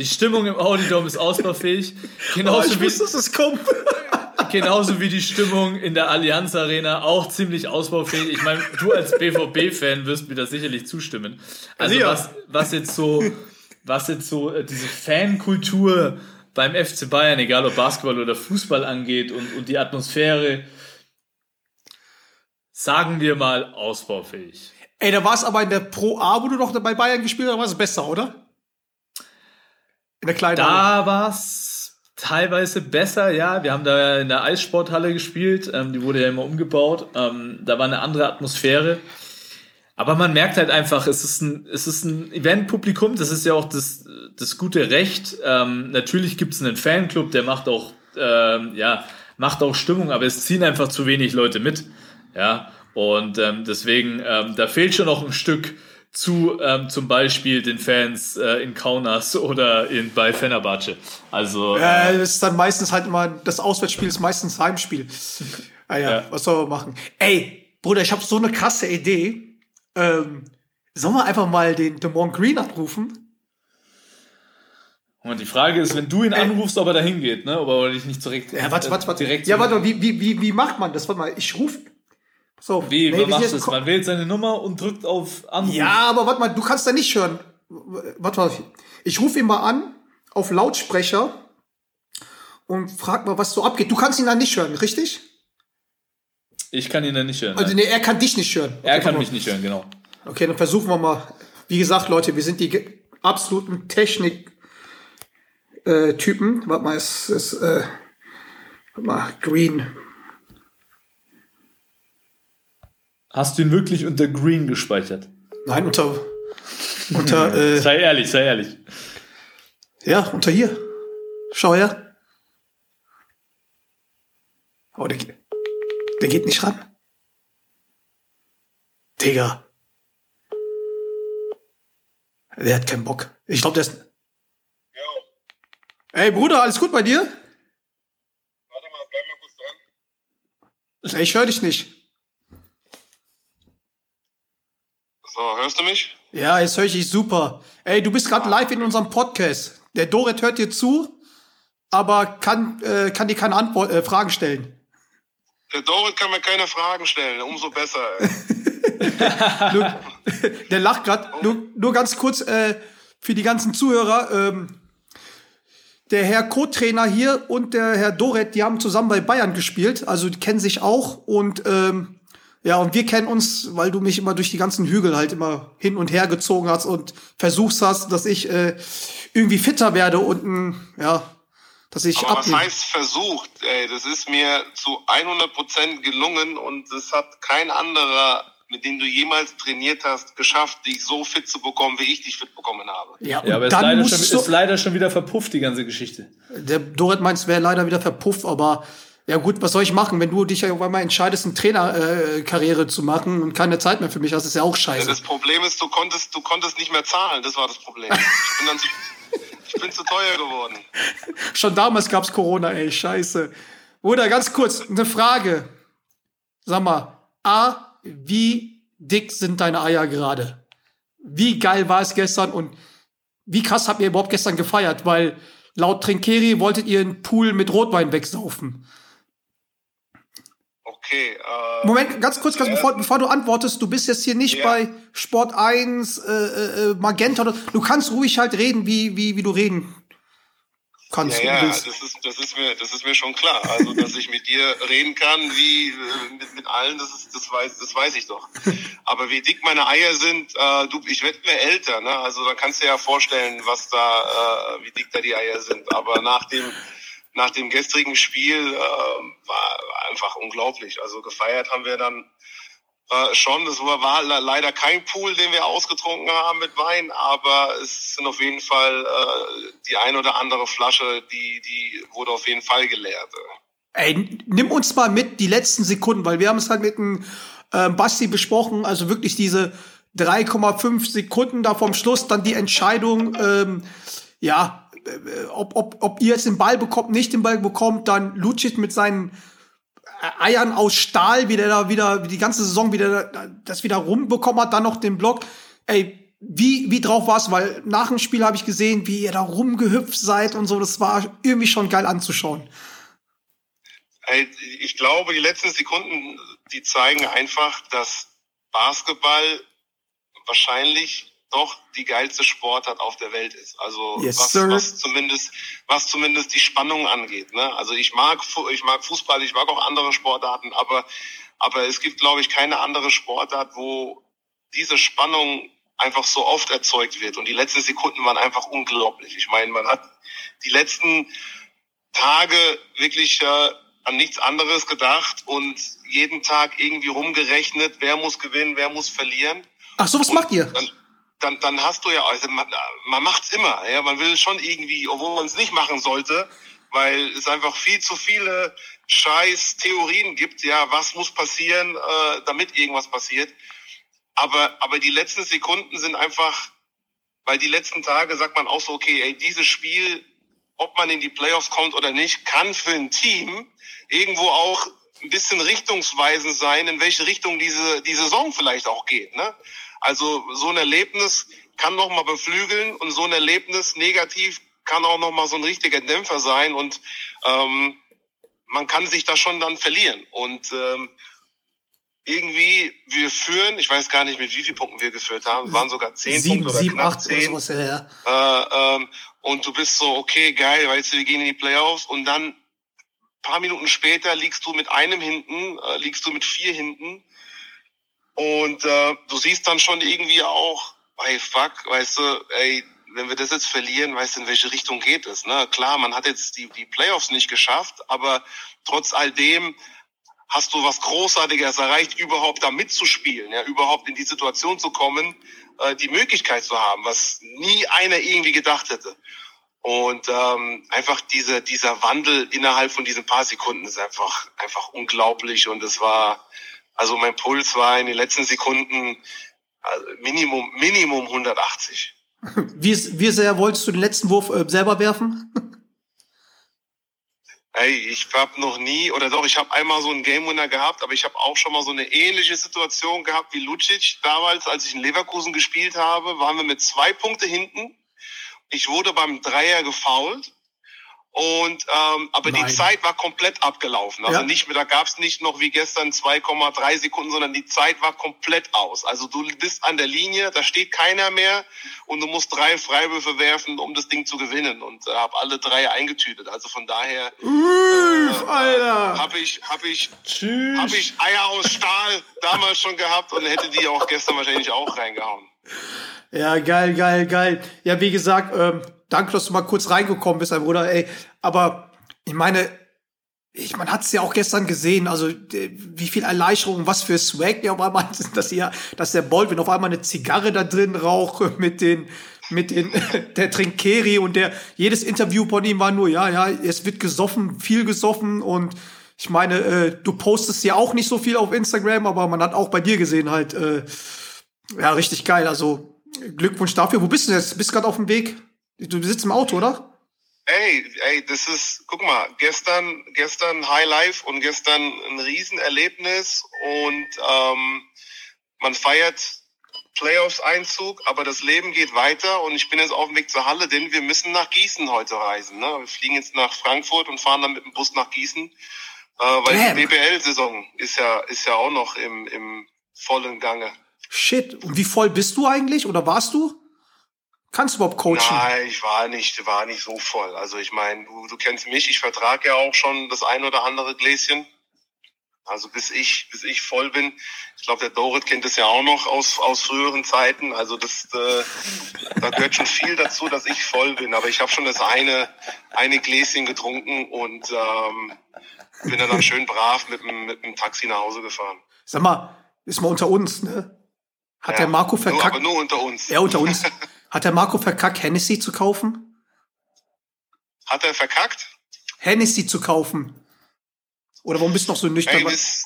Die Stimmung im Audi Dome ist ausbaufähig. Genauso oh, ich wie, wusste, dass es kommt. genauso wie die Stimmung in der Allianz Arena auch ziemlich ausbaufähig. Ich meine, du als BVB-Fan wirst mir da sicherlich zustimmen. Also ja. was, was jetzt so, was jetzt so äh, diese Fankultur beim FC Bayern, egal ob Basketball oder Fußball angeht und, und die Atmosphäre, sagen wir mal ausbaufähig. Ey, da war es aber in der Pro A, wo du noch bei Bayern gespielt hast, war es besser, oder? In der kleinen Da war es teilweise besser, ja. Wir haben da in der Eissporthalle gespielt, ähm, die wurde ja immer umgebaut. Ähm, da war eine andere Atmosphäre. Aber man merkt halt einfach, es ist ein, es ist ein Eventpublikum, das ist ja auch das, das gute Recht. Ähm, natürlich gibt es einen Fanclub, der macht auch, ähm, ja, macht auch Stimmung, aber es ziehen einfach zu wenig Leute mit. Ja, und ähm, deswegen, ähm, da fehlt schon noch ein Stück zu ähm, zum Beispiel den Fans äh, in Kaunas oder in, bei Fenerbahce. Also äh, das ist dann meistens halt immer das Auswärtsspiel ist meistens Heimspiel. ah ja, ja. was soll man machen? Ey, Bruder, ich habe so eine krasse Idee. Ähm, sollen wir einfach mal den Demont Green abrufen? Und die Frage ist, wenn du ihn anrufst, ob er da hingeht, ne? Ob er dich nicht direkt. Ja, warte, warte, warte. Direkt ja, warte, wie, wie, wie, wie macht man das? Warte mal, ich rufe so, Wie, nee, man macht das? Man wählt seine Nummer und drückt auf Anruf. Ja, aber warte mal, du kannst da nicht hören. Warte mal, ich rufe ihn mal an auf Lautsprecher und frag mal, was so abgeht. Du kannst ihn dann nicht hören, richtig? Ich kann ihn dann nicht hören. Also nee, er kann dich nicht hören. Er kann mich nicht hören, genau. Okay, dann versuchen wir mal. Wie gesagt, Leute, wir sind die absoluten Technik-Typen. Äh, Warte mal, es ist äh, warte mal, Green. Hast du ihn wirklich unter Green gespeichert? Nein, unter. unter äh, sei ehrlich, sei ehrlich. Ja, unter hier. Schau her. Oh, der, der geht nicht ran. Digga. Der hat keinen Bock. Ich glaube, der ist. Ja. Ey, Bruder, alles gut bei dir? Warte mal, bleib mal kurz dran. Ich höre dich nicht. So, hörst du mich? Ja, jetzt höre ich dich super. Ey, du bist gerade ah. live in unserem Podcast. Der Dorit hört dir zu, aber kann, äh, kann dir keine Antwort, äh, Fragen stellen. Der Dorit kann mir keine Fragen stellen, umso besser. nur, der lacht gerade. Nur, nur ganz kurz äh, für die ganzen Zuhörer. Ähm, der Herr Co-Trainer hier und der Herr Doret, die haben zusammen bei Bayern gespielt, also die kennen sich auch und ähm, ja, und wir kennen uns, weil du mich immer durch die ganzen Hügel halt immer hin und her gezogen hast und versuchst hast, dass ich äh, irgendwie fitter werde und ein, ja, dass ich Aber abnehme. was heißt versucht? Ey, das ist mir zu 100 Prozent gelungen und es hat kein anderer, mit dem du jemals trainiert hast, geschafft, dich so fit zu bekommen, wie ich dich fit bekommen habe. Ja, ja aber es ist leider, schon, ist leider schon wieder verpufft, die ganze Geschichte. Der Dorit meint, es wäre leider wieder verpufft, aber ja gut, was soll ich machen, wenn du dich irgendwann mal entscheidest, eine Trainerkarriere äh, zu machen und keine Zeit mehr für mich hast, ist ja auch scheiße. Ja, das Problem ist, du konntest, du konntest nicht mehr zahlen, das war das Problem. Ich bin, dann zu, ich bin zu teuer geworden. Schon damals gab's Corona, ey, scheiße. Bruder, ganz kurz, eine Frage. Sag mal, A, wie dick sind deine Eier gerade? Wie geil war es gestern und wie krass habt ihr überhaupt gestern gefeiert? Weil laut Trinkeri wolltet ihr einen Pool mit Rotwein wegsaufen. Okay. Äh, Moment, ganz kurz, ganz, bevor, bevor du antwortest, du bist jetzt hier nicht ja. bei Sport 1, äh, äh, Magenta oder du kannst ruhig halt reden, wie, wie, wie du reden kannst. Ja, ja das ist, das, ist mir, das ist mir schon klar. Also, dass ich mit dir reden kann, wie äh, mit, mit allen, das, ist, das, weiß, das weiß ich doch. Aber wie dick meine Eier sind, äh, du, ich werde mir älter, ne? Also da kannst du dir ja vorstellen, was da, äh, wie dick da die Eier sind. Aber nach dem nach dem gestrigen Spiel äh, war einfach unglaublich. Also gefeiert haben wir dann äh, schon. Es war, war leider kein Pool, den wir ausgetrunken haben mit Wein, aber es sind auf jeden Fall äh, die ein oder andere Flasche, die, die wurde auf jeden Fall geleert. Ey, nimm uns mal mit die letzten Sekunden, weil wir haben es halt mit dem äh, Basti besprochen, also wirklich diese 3,5 Sekunden da vom Schluss, dann die Entscheidung, ähm, ja, ob, ob, ob ihr jetzt den Ball bekommt, nicht den Ball bekommt, dann Lucic mit seinen Eiern aus Stahl, wie der da wieder, wie die ganze Saison wieder das wieder rumbekommen hat, dann noch den Block. Ey, wie, wie drauf war's? Weil nach dem Spiel habe ich gesehen, wie ihr da rumgehüpft seid und so. Das war irgendwie schon geil anzuschauen. Ich glaube, die letzten Sekunden, die zeigen einfach, dass Basketball wahrscheinlich doch die geilste Sportart auf der Welt ist. Also yes, was, was zumindest was zumindest die Spannung angeht. Ne? Also ich mag ich mag Fußball, ich mag auch andere Sportarten, aber aber es gibt glaube ich keine andere Sportart, wo diese Spannung einfach so oft erzeugt wird. Und die letzten Sekunden waren einfach unglaublich. Ich meine, man hat die letzten Tage wirklich äh, an nichts anderes gedacht und jeden Tag irgendwie rumgerechnet, wer muss gewinnen, wer muss verlieren. Ach so, was und macht ihr? Dann, dann, dann hast du ja, also man, man macht's immer, ja, man will schon irgendwie, obwohl man es nicht machen sollte, weil es einfach viel zu viele scheiß Theorien gibt, ja, was muss passieren, äh, damit irgendwas passiert. Aber, aber die letzten Sekunden sind einfach, weil die letzten Tage sagt man auch so, okay, ey, dieses Spiel, ob man in die Playoffs kommt oder nicht, kann für ein Team irgendwo auch ein bisschen richtungsweisend sein, in welche Richtung diese, die Saison vielleicht auch geht. Ne? Also so ein Erlebnis kann noch mal beflügeln und so ein Erlebnis negativ kann auch noch mal so ein richtiger Dämpfer sein und ähm, man kann sich da schon dann verlieren und ähm, irgendwie wir führen, ich weiß gar nicht mit wie vielen Punkten wir geführt haben, es waren sogar zehn sieben, Punkte oder sieben, knapp acht zehn. Oder sowas, ja. Äh, ähm, und du bist so okay geil, weißt du, wir gehen in die Playoffs und dann paar Minuten später liegst du mit einem hinten, äh, liegst du mit vier hinten Und äh, du siehst dann schon irgendwie auch, hey, fuck, weißt du, ey, wenn wir das jetzt verlieren, weißt du, in welche Richtung geht es? Ne? Klar, man hat jetzt die, die Playoffs nicht geschafft, aber trotz all dem hast du was Großartiges erreicht, überhaupt da mitzuspielen, ja, überhaupt in die Situation zu kommen, äh, die Möglichkeit zu haben, was nie einer irgendwie gedacht hätte. Und ähm, einfach diese, dieser Wandel innerhalb von diesen paar Sekunden ist einfach, einfach unglaublich. Und es war, also mein Puls war in den letzten Sekunden also Minimum, Minimum 180. Wie, wie sehr wolltest du den letzten Wurf äh, selber werfen? Ey, ich habe noch nie, oder doch, ich habe einmal so einen Game Winner gehabt, aber ich habe auch schon mal so eine ähnliche Situation gehabt wie Lucic damals, als ich in Leverkusen gespielt habe, waren wir mit zwei Punkte hinten. Ich wurde beim Dreier gefoult und ähm, aber Nein. die Zeit war komplett abgelaufen. Also ja. nicht mehr, da gab es nicht noch wie gestern 2,3 Sekunden, sondern die Zeit war komplett aus. Also du bist an der Linie, da steht keiner mehr und du musst drei Freiwürfe werfen, um das Ding zu gewinnen. Und äh, habe alle drei eingetütet. Also von daher Uff, äh, habe ich habe ich habe ich Eier aus Stahl damals schon gehabt und hätte die auch gestern wahrscheinlich auch reingehauen. Ja, geil, geil, geil. Ja, wie gesagt, ähm, danke, dass du mal kurz reingekommen bist, mein Bruder, ey. Aber ich meine, ich, man hat es ja auch gestern gesehen, also wie viel Erleichterung, was für Swag der auf einmal, dass, hier, dass der Baldwin auf einmal eine Zigarre da drin raucht mit den, mit den, der Trinkeri und der, jedes Interview von ihm war nur, ja, ja, es wird gesoffen, viel gesoffen und ich meine, äh, du postest ja auch nicht so viel auf Instagram, aber man hat auch bei dir gesehen halt, äh, ja, richtig geil, also Glückwunsch dafür. Wo bist du jetzt? Bist du gerade auf dem Weg? Du sitzt im Auto, oder? Ey, ey, das ist, guck mal, gestern, gestern High Life und gestern ein Riesenerlebnis und ähm, man feiert Playoffs-Einzug, aber das Leben geht weiter und ich bin jetzt auf dem Weg zur Halle, denn wir müssen nach Gießen heute reisen. Ne? Wir fliegen jetzt nach Frankfurt und fahren dann mit dem Bus nach Gießen, äh, weil Damn. die BBL-Saison ist ja, ist ja auch noch im, im vollen Gange. Shit. Und wie voll bist du eigentlich oder warst du? Kannst du überhaupt coachen? Nein, ich war nicht, war nicht so voll. Also ich meine, du, du kennst mich, ich vertrage ja auch schon das ein oder andere Gläschen. Also bis ich, bis ich voll bin. Ich glaube, der Dorit kennt es ja auch noch aus, aus früheren Zeiten. Also das, äh, da gehört schon viel dazu, dass ich voll bin. Aber ich habe schon das eine, eine Gläschen getrunken und ähm, bin dann, dann schön brav mit dem, mit dem Taxi nach Hause gefahren. Sag mal, ist mal unter uns, ne? Hat ja, der Marco verkackt? Nur, aber nur unter uns. Ja, unter uns. Hat der Marco verkackt, Hennessy zu kaufen? Hat er verkackt? Hennessy zu kaufen. Oder warum bist du noch so nüchtern? Ey, das,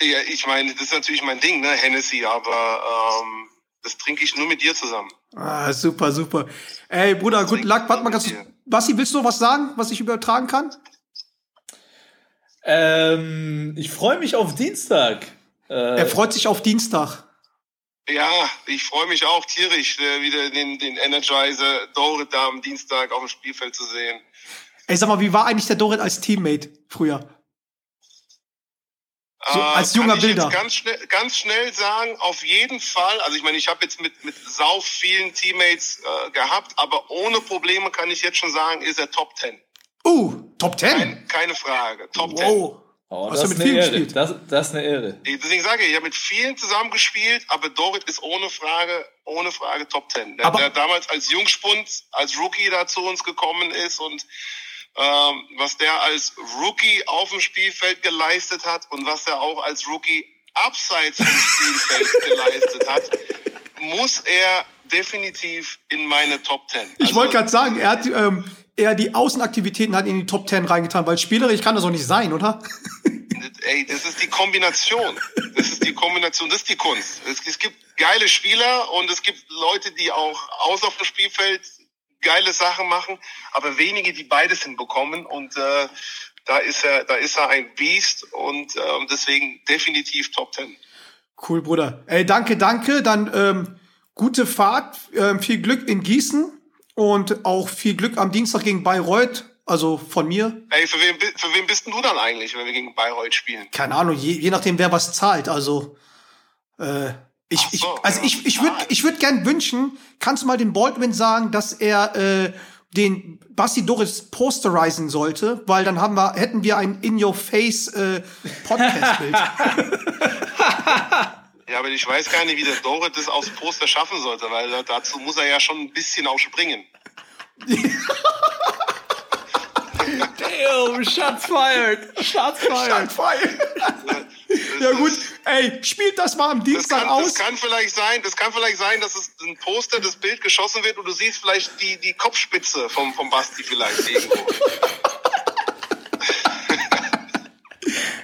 ja, ich meine, das ist natürlich mein Ding, ne, Hennessy, aber ähm, das trinke ich nur mit dir zusammen. Ah, super, super. Ey, Bruder, gut Luck. Warte mal ganz. Basti, willst du noch was sagen, was ich übertragen kann? Ähm, ich freue mich auf Dienstag. Äh, er freut sich auf Dienstag. Ja, ich freue mich auch tierisch, äh, wieder den, den Energizer Dorit da am Dienstag auf dem Spielfeld zu sehen. Ey, sag mal, wie war eigentlich der Dorit als Teammate früher? So, äh, als junger kann Bilder. ganz schnell, ganz schnell sagen, auf jeden Fall. Also ich meine, ich habe jetzt mit, mit sau vielen Teammates äh, gehabt, aber ohne Probleme kann ich jetzt schon sagen, ist er Top 10. Uh, Top 10? Kein, keine Frage, Top wow. 10. Oh, du mit vielen gespielt? Das, das ist eine Ehre. Deswegen sage ich, ich habe mit vielen zusammengespielt, aber Dorit ist ohne Frage, ohne Frage Top Ten. Der, der damals als Jungspund, als Rookie da zu uns gekommen ist und ähm, was der als Rookie auf dem Spielfeld geleistet hat und was er auch als Rookie abseits vom Spielfeld geleistet hat, muss er definitiv in meine Top Ten. Also, ich wollte gerade sagen, er hat ähm, er die Außenaktivitäten hat in die Top Ten reingetan, weil spielerisch kann das auch nicht sein, oder? Ey, das ist die Kombination. Das ist die Kombination, das ist die Kunst. Es, es gibt geile Spieler und es gibt Leute, die auch außer dem Spielfeld geile Sachen machen, aber wenige, die beides hinbekommen und äh, da ist er, da ist er ein Beast und äh, deswegen definitiv Top Ten. Cool, Bruder. Ey, danke, danke. Dann ähm, gute Fahrt, ähm, viel Glück in Gießen und auch viel Glück am Dienstag gegen Bayreuth. Also von mir. Ey, für wen, für wen bist denn du dann eigentlich, wenn wir gegen Bayreuth spielen? Keine Ahnung, je, je nachdem, wer was zahlt. Also, äh, ich, so, ich, also ja, ich, ich würde ich würd gern wünschen, kannst du mal dem Baldwin sagen, dass er äh, den Basti Doris posterisen sollte, weil dann haben wir, hätten wir ein In-Your-Face äh, Podcast-Bild. Ja, aber ich weiß gar nicht, wie der Dorit das aufs Poster schaffen sollte, weil dazu muss er ja schon ein bisschen auch springen. Damn, shots fired. Shots fired. Shots fired. ja gut, ey, spielt das mal am Dienstag das kann, aus. Das kann vielleicht sein, das kann vielleicht sein, dass es ein Poster, das Bild geschossen wird und du siehst vielleicht die, die Kopfspitze vom, vom Basti vielleicht irgendwo.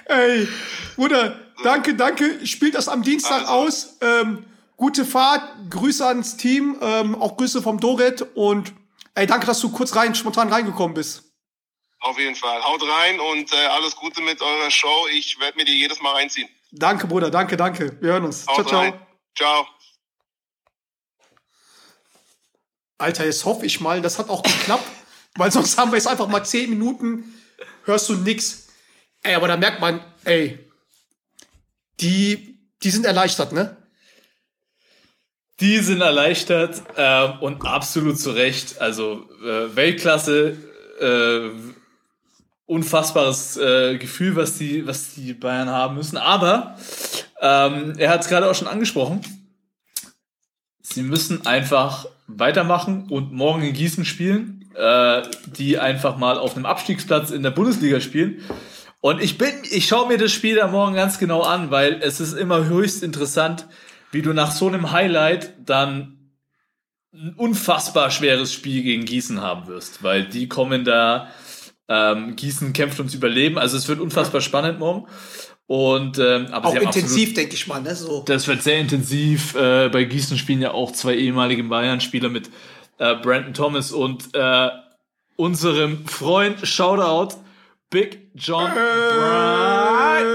ey, Bruder, danke, danke. Spielt das am Dienstag also. aus. Ähm, gute Fahrt, Grüße ans Team, ähm, auch Grüße vom Doret und ey, danke, dass du kurz rein, spontan reingekommen bist. Auf jeden Fall. Haut rein und äh, alles Gute mit eurer Show. Ich werde mir die jedes Mal reinziehen. Danke, Bruder. Danke, danke. Wir hören uns. Haut ciao, rein. ciao. Ciao. Alter, jetzt hoffe ich mal, das hat auch geklappt, weil sonst haben wir jetzt einfach mal zehn Minuten, hörst du nix. Ey, aber da merkt man, ey, die, die sind erleichtert, ne? Die sind erleichtert äh, und absolut zu Recht. Also äh, Weltklasse, äh, unfassbares äh, Gefühl, was die, was die Bayern haben müssen. Aber ähm, er hat es gerade auch schon angesprochen. Sie müssen einfach weitermachen und morgen in Gießen spielen, äh, die einfach mal auf einem Abstiegsplatz in der Bundesliga spielen. Und ich bin, ich schaue mir das Spiel da morgen ganz genau an, weil es ist immer höchst interessant, wie du nach so einem Highlight dann ein unfassbar schweres Spiel gegen Gießen haben wirst, weil die kommen da ähm, Gießen kämpft ums Überleben. Also es wird unfassbar spannend morgen. Und ähm, aber auch intensiv, denke ich mal. Ne? So. Das wird sehr intensiv. Äh, bei Gießen spielen ja auch zwei ehemalige Bayern-Spieler mit äh, Brandon Thomas und äh, unserem Freund Shoutout Big John Bright.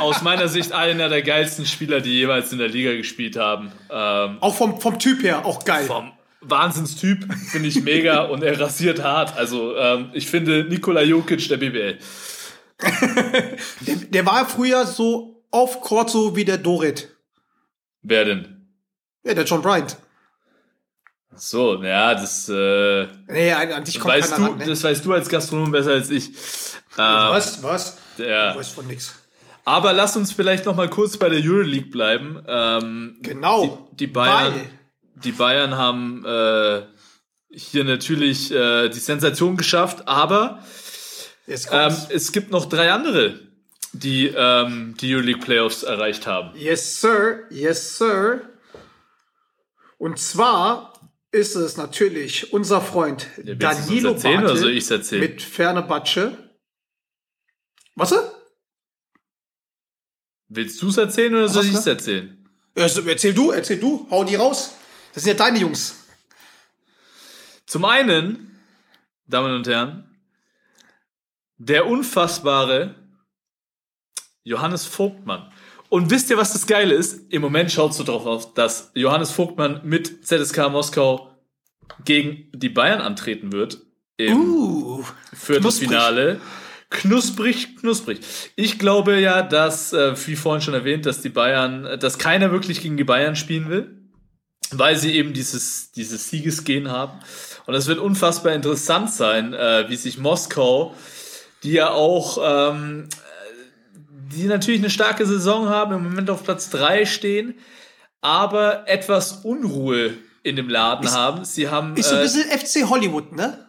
Aus meiner Sicht einer der geilsten Spieler, die jeweils in der Liga gespielt haben. Ähm, auch vom, vom Typ her, auch geil. Vom, Wahnsinnstyp, finde ich mega und er rasiert hart. Also ähm, ich finde Nikola Jokic der BBL. der, der, war früher so off-court so wie der Dorit. Wer denn? Ja, der John Bryant. So, ja, das äh, nee, an dich kommt weißt du, ran, ne? das weißt du als Gastronom besser als ich. Ähm, was? Was? Der, du weißt von nichts. Aber lass uns vielleicht noch mal kurz bei der Euroleague bleiben. Ähm, genau. Die, die Bayern. Weil die Bayern haben äh, hier natürlich äh, die Sensation geschafft, aber ähm, es gibt noch drei andere, die ähm, die Euroleague Playoffs erreicht haben. Yes, sir. Yes, sir. Und zwar ist es natürlich unser Freund ja, Danilo erzählen, Bartel ich erzählen? mit Ferne Batsche. Was? Willst du es erzählen oder soll ich es erzählen? Also, erzähl du, erzähl du, hau die raus. Das sind ja deine Jungs. Zum einen, Damen und Herren, der unfassbare Johannes Vogtmann. Und wisst ihr, was das Geile ist? Im Moment schaut so drauf aus, dass Johannes Vogtmann mit ZSK Moskau gegen die Bayern antreten wird. Im uh, Viertelfinale. Knusprig, knusprig. Ich glaube ja, dass, äh, wie vorhin schon erwähnt, dass die Bayern, dass keiner wirklich gegen die Bayern spielen will weil sie eben dieses, dieses Siegesgehen haben. Und es wird unfassbar interessant sein, äh, wie sich Moskau, die ja auch, ähm, die natürlich eine starke Saison haben, im Moment auf Platz drei stehen, aber etwas Unruhe in dem Laden ist, haben. Sie haben. Ist so ein bisschen äh, FC Hollywood, ne?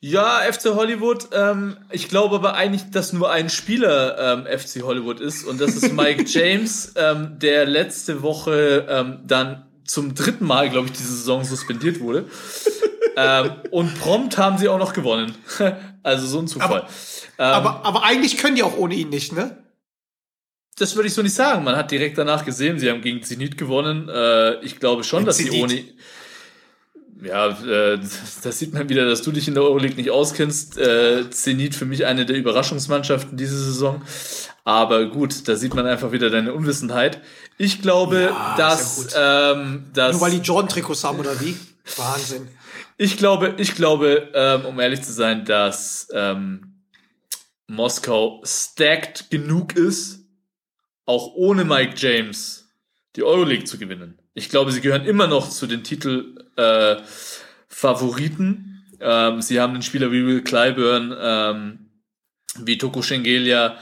Ja, FC Hollywood. Ähm, ich glaube aber eigentlich, dass nur ein Spieler ähm, FC Hollywood ist und das ist Mike James, ähm, der letzte Woche ähm, dann zum dritten Mal, glaube ich, diese Saison suspendiert wurde. ähm, und prompt haben sie auch noch gewonnen. also so ein Zufall. Aber, ähm, aber, aber eigentlich können die auch ohne ihn nicht, ne? Das würde ich so nicht sagen. Man hat direkt danach gesehen, sie haben gegen Zenit gewonnen. Äh, ich glaube schon, dass Zenit. sie ohne ja, äh, das sieht man wieder, dass du dich in der Euroleague nicht auskennst. Äh, Zenit für mich eine der Überraschungsmannschaften diese Saison. Aber gut, da sieht man einfach wieder deine Unwissenheit. Ich glaube, ja, dass, ja ähm, dass. Nur weil die Jordan-Trikots haben oder wie? Wahnsinn. Ich glaube, ich glaube, ähm, um ehrlich zu sein, dass ähm, Moskau stacked genug ist, auch ohne Mike James die Euroleague zu gewinnen. Ich glaube, sie gehören immer noch zu den Titel-Favoriten. Äh, ähm, sie haben einen Spieler wie Will Clyburn, ähm, wie Toko Schengelia,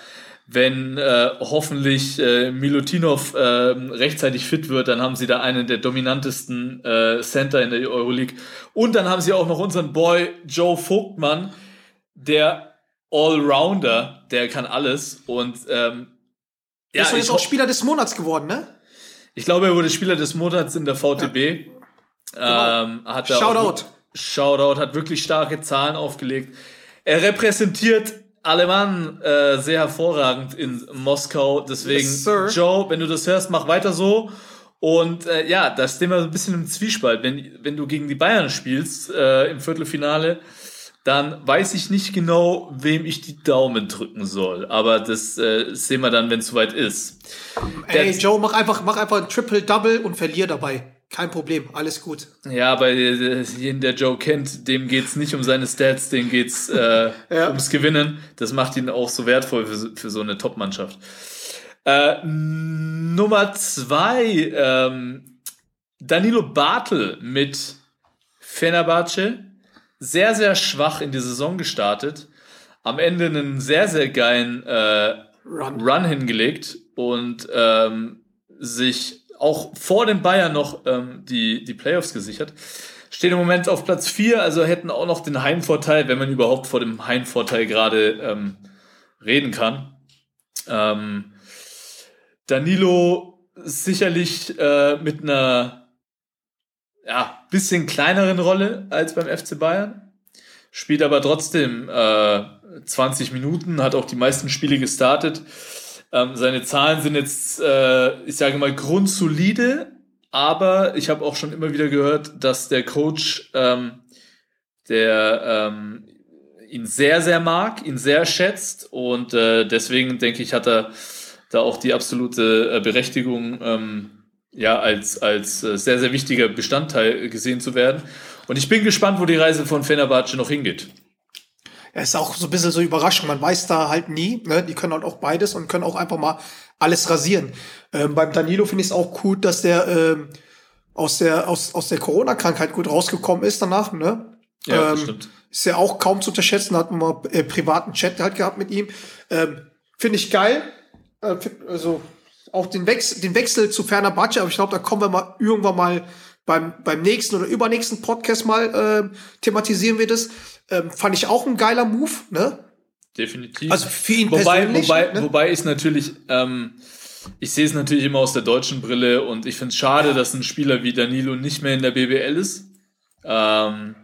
wenn äh, hoffentlich äh, Milutinov äh, rechtzeitig fit wird, dann haben sie da einen der dominantesten äh, Center in der Euroleague. Und dann haben sie auch noch unseren Boy Joe Vogtmann, der Allrounder, der kann alles. Und ähm, ja, ist doch jetzt auch Spieler des Monats geworden, ne? Ich glaube, er wurde Spieler des Monats in der VTB. Ja. Ähm, hat Shoutout. Shoutout, hat wirklich starke Zahlen aufgelegt. Er repräsentiert Alemann äh, sehr hervorragend in Moskau. Deswegen, yes, Joe, wenn du das hörst, mach weiter so. Und äh, ja, da stehen wir so ein bisschen im Zwiespalt. Wenn, wenn du gegen die Bayern spielst äh, im Viertelfinale, dann weiß ich nicht genau, wem ich die Daumen drücken soll. Aber das äh, sehen wir dann, wenn es soweit ist. Ey, Der, Joe, mach einfach, mach einfach ein Triple-Double und verlier dabei. Kein Problem, alles gut. Ja, aber äh, jeden, der Joe kennt, dem geht's nicht um seine Stats, dem geht's äh, ja. ums Gewinnen. Das macht ihn auch so wertvoll für, für so eine Top-Mannschaft. Äh, Nummer zwei, ähm, Danilo Bartel mit Fenerbahce. Sehr, sehr schwach in die Saison gestartet. Am Ende einen sehr, sehr geilen äh, Run. Run hingelegt und ähm, sich auch vor den Bayern noch ähm, die, die Playoffs gesichert. Stehen im Moment auf Platz 4, also hätten auch noch den Heimvorteil, wenn man überhaupt vor dem Heimvorteil gerade ähm, reden kann. Ähm, Danilo sicherlich äh, mit einer ja, bisschen kleineren Rolle als beim FC Bayern. Spielt aber trotzdem äh, 20 Minuten, hat auch die meisten Spiele gestartet. Ähm, seine Zahlen sind jetzt, äh, ich sage mal, grundsolide, aber ich habe auch schon immer wieder gehört, dass der Coach, ähm, der ähm, ihn sehr, sehr mag, ihn sehr schätzt und äh, deswegen denke ich, hat er da auch die absolute äh, Berechtigung, ähm, ja, als, als äh, sehr, sehr wichtiger Bestandteil gesehen zu werden. Und ich bin gespannt, wo die Reise von Fenerbahce noch hingeht ja, ist auch so ein bisschen so Überraschung. Man weiß da halt nie. Ne? Die können halt auch beides und können auch einfach mal alles rasieren. Ähm, beim Danilo finde ich es auch gut, dass der ähm, aus der aus, aus der Corona-Krankheit gut rausgekommen ist danach. Ne? Ja, ähm, stimmt. Ist ja auch kaum zu unterschätzen. Hat man mal äh, privaten Chat halt gehabt mit ihm. Ähm, finde ich geil. Äh, also auch den Wechsel, den Wechsel zu Ferner Batsche, aber ich glaube, da kommen wir mal irgendwann mal beim, beim nächsten oder übernächsten Podcast mal äh, thematisieren wir das. Ähm, fand ich auch ein geiler Move, ne? Definitiv. Also für ihn wobei, wobei, ne? wobei ich natürlich, ähm, ich sehe es natürlich immer aus der deutschen Brille und ich finde es schade, ja. dass ein Spieler wie Danilo nicht mehr in der BBL ist. Ähm,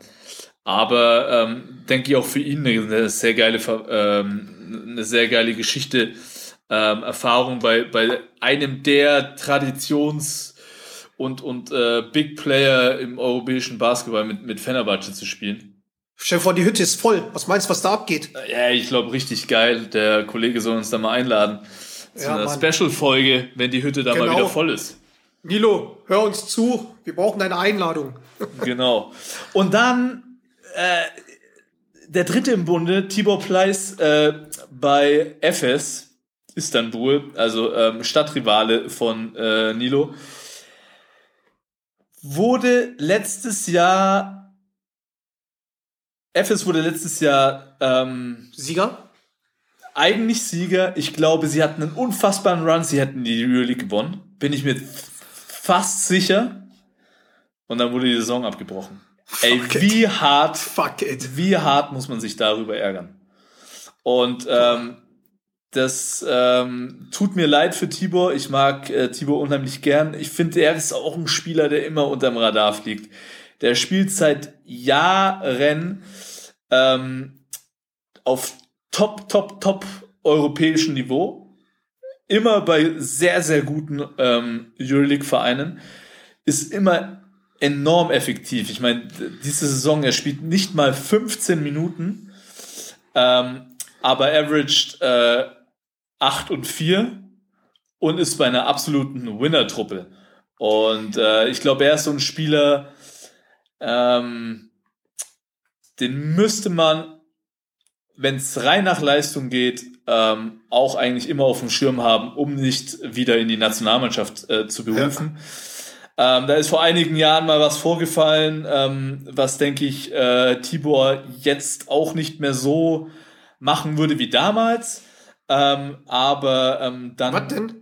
aber ähm, denke ich auch für ihn eine, eine sehr geile, ähm, eine sehr geile Geschichte, ähm, Erfahrung bei, bei einem der Traditions- und, und äh, Big Player im europäischen Basketball mit, mit Fenerbahce zu spielen. Stell dir vor, die Hütte ist voll. Was meinst du, was da abgeht? Ja, ich glaube, richtig geil. Der Kollege soll uns da mal einladen. Zu ja, einer Special-Folge, wenn die Hütte da genau. mal wieder voll ist. Nilo, hör uns zu. Wir brauchen deine Einladung. genau. Und dann äh, der dritte im Bunde, Tibor Pleiss äh, bei Efes Istanbul, also ähm, Stadtrivale von äh, Nilo wurde letztes Jahr, FS wurde letztes Jahr ähm, Sieger? Eigentlich Sieger. Ich glaube, sie hatten einen unfassbaren Run. Sie hätten die Euroleague gewonnen. Bin ich mir fast sicher. Und dann wurde die Saison abgebrochen. Fuck Ey, wie it. hart, Fuck it. wie hart muss man sich darüber ärgern? Und ähm, das ähm, tut mir leid für Tibor. Ich mag äh, Tibor unheimlich gern. Ich finde, er ist auch ein Spieler, der immer unterm Radar fliegt. Der spielt seit Jahren ähm, auf top, top, top europäischem Niveau. Immer bei sehr, sehr guten ähm, Euroleague-Vereinen. Ist immer enorm effektiv. Ich meine, diese Saison, er spielt nicht mal 15 Minuten, ähm, aber averaged äh, 8 und 4 und ist bei einer absoluten Winner-Truppe. Und äh, ich glaube, er ist so ein Spieler, ähm, den müsste man, wenn es rein nach Leistung geht, ähm, auch eigentlich immer auf dem Schirm haben, um nicht wieder in die Nationalmannschaft äh, zu berufen. Ja. Ähm, da ist vor einigen Jahren mal was vorgefallen, ähm, was, denke ich, äh, Tibor jetzt auch nicht mehr so machen würde wie damals. Ähm, aber ähm, dann. Was denn?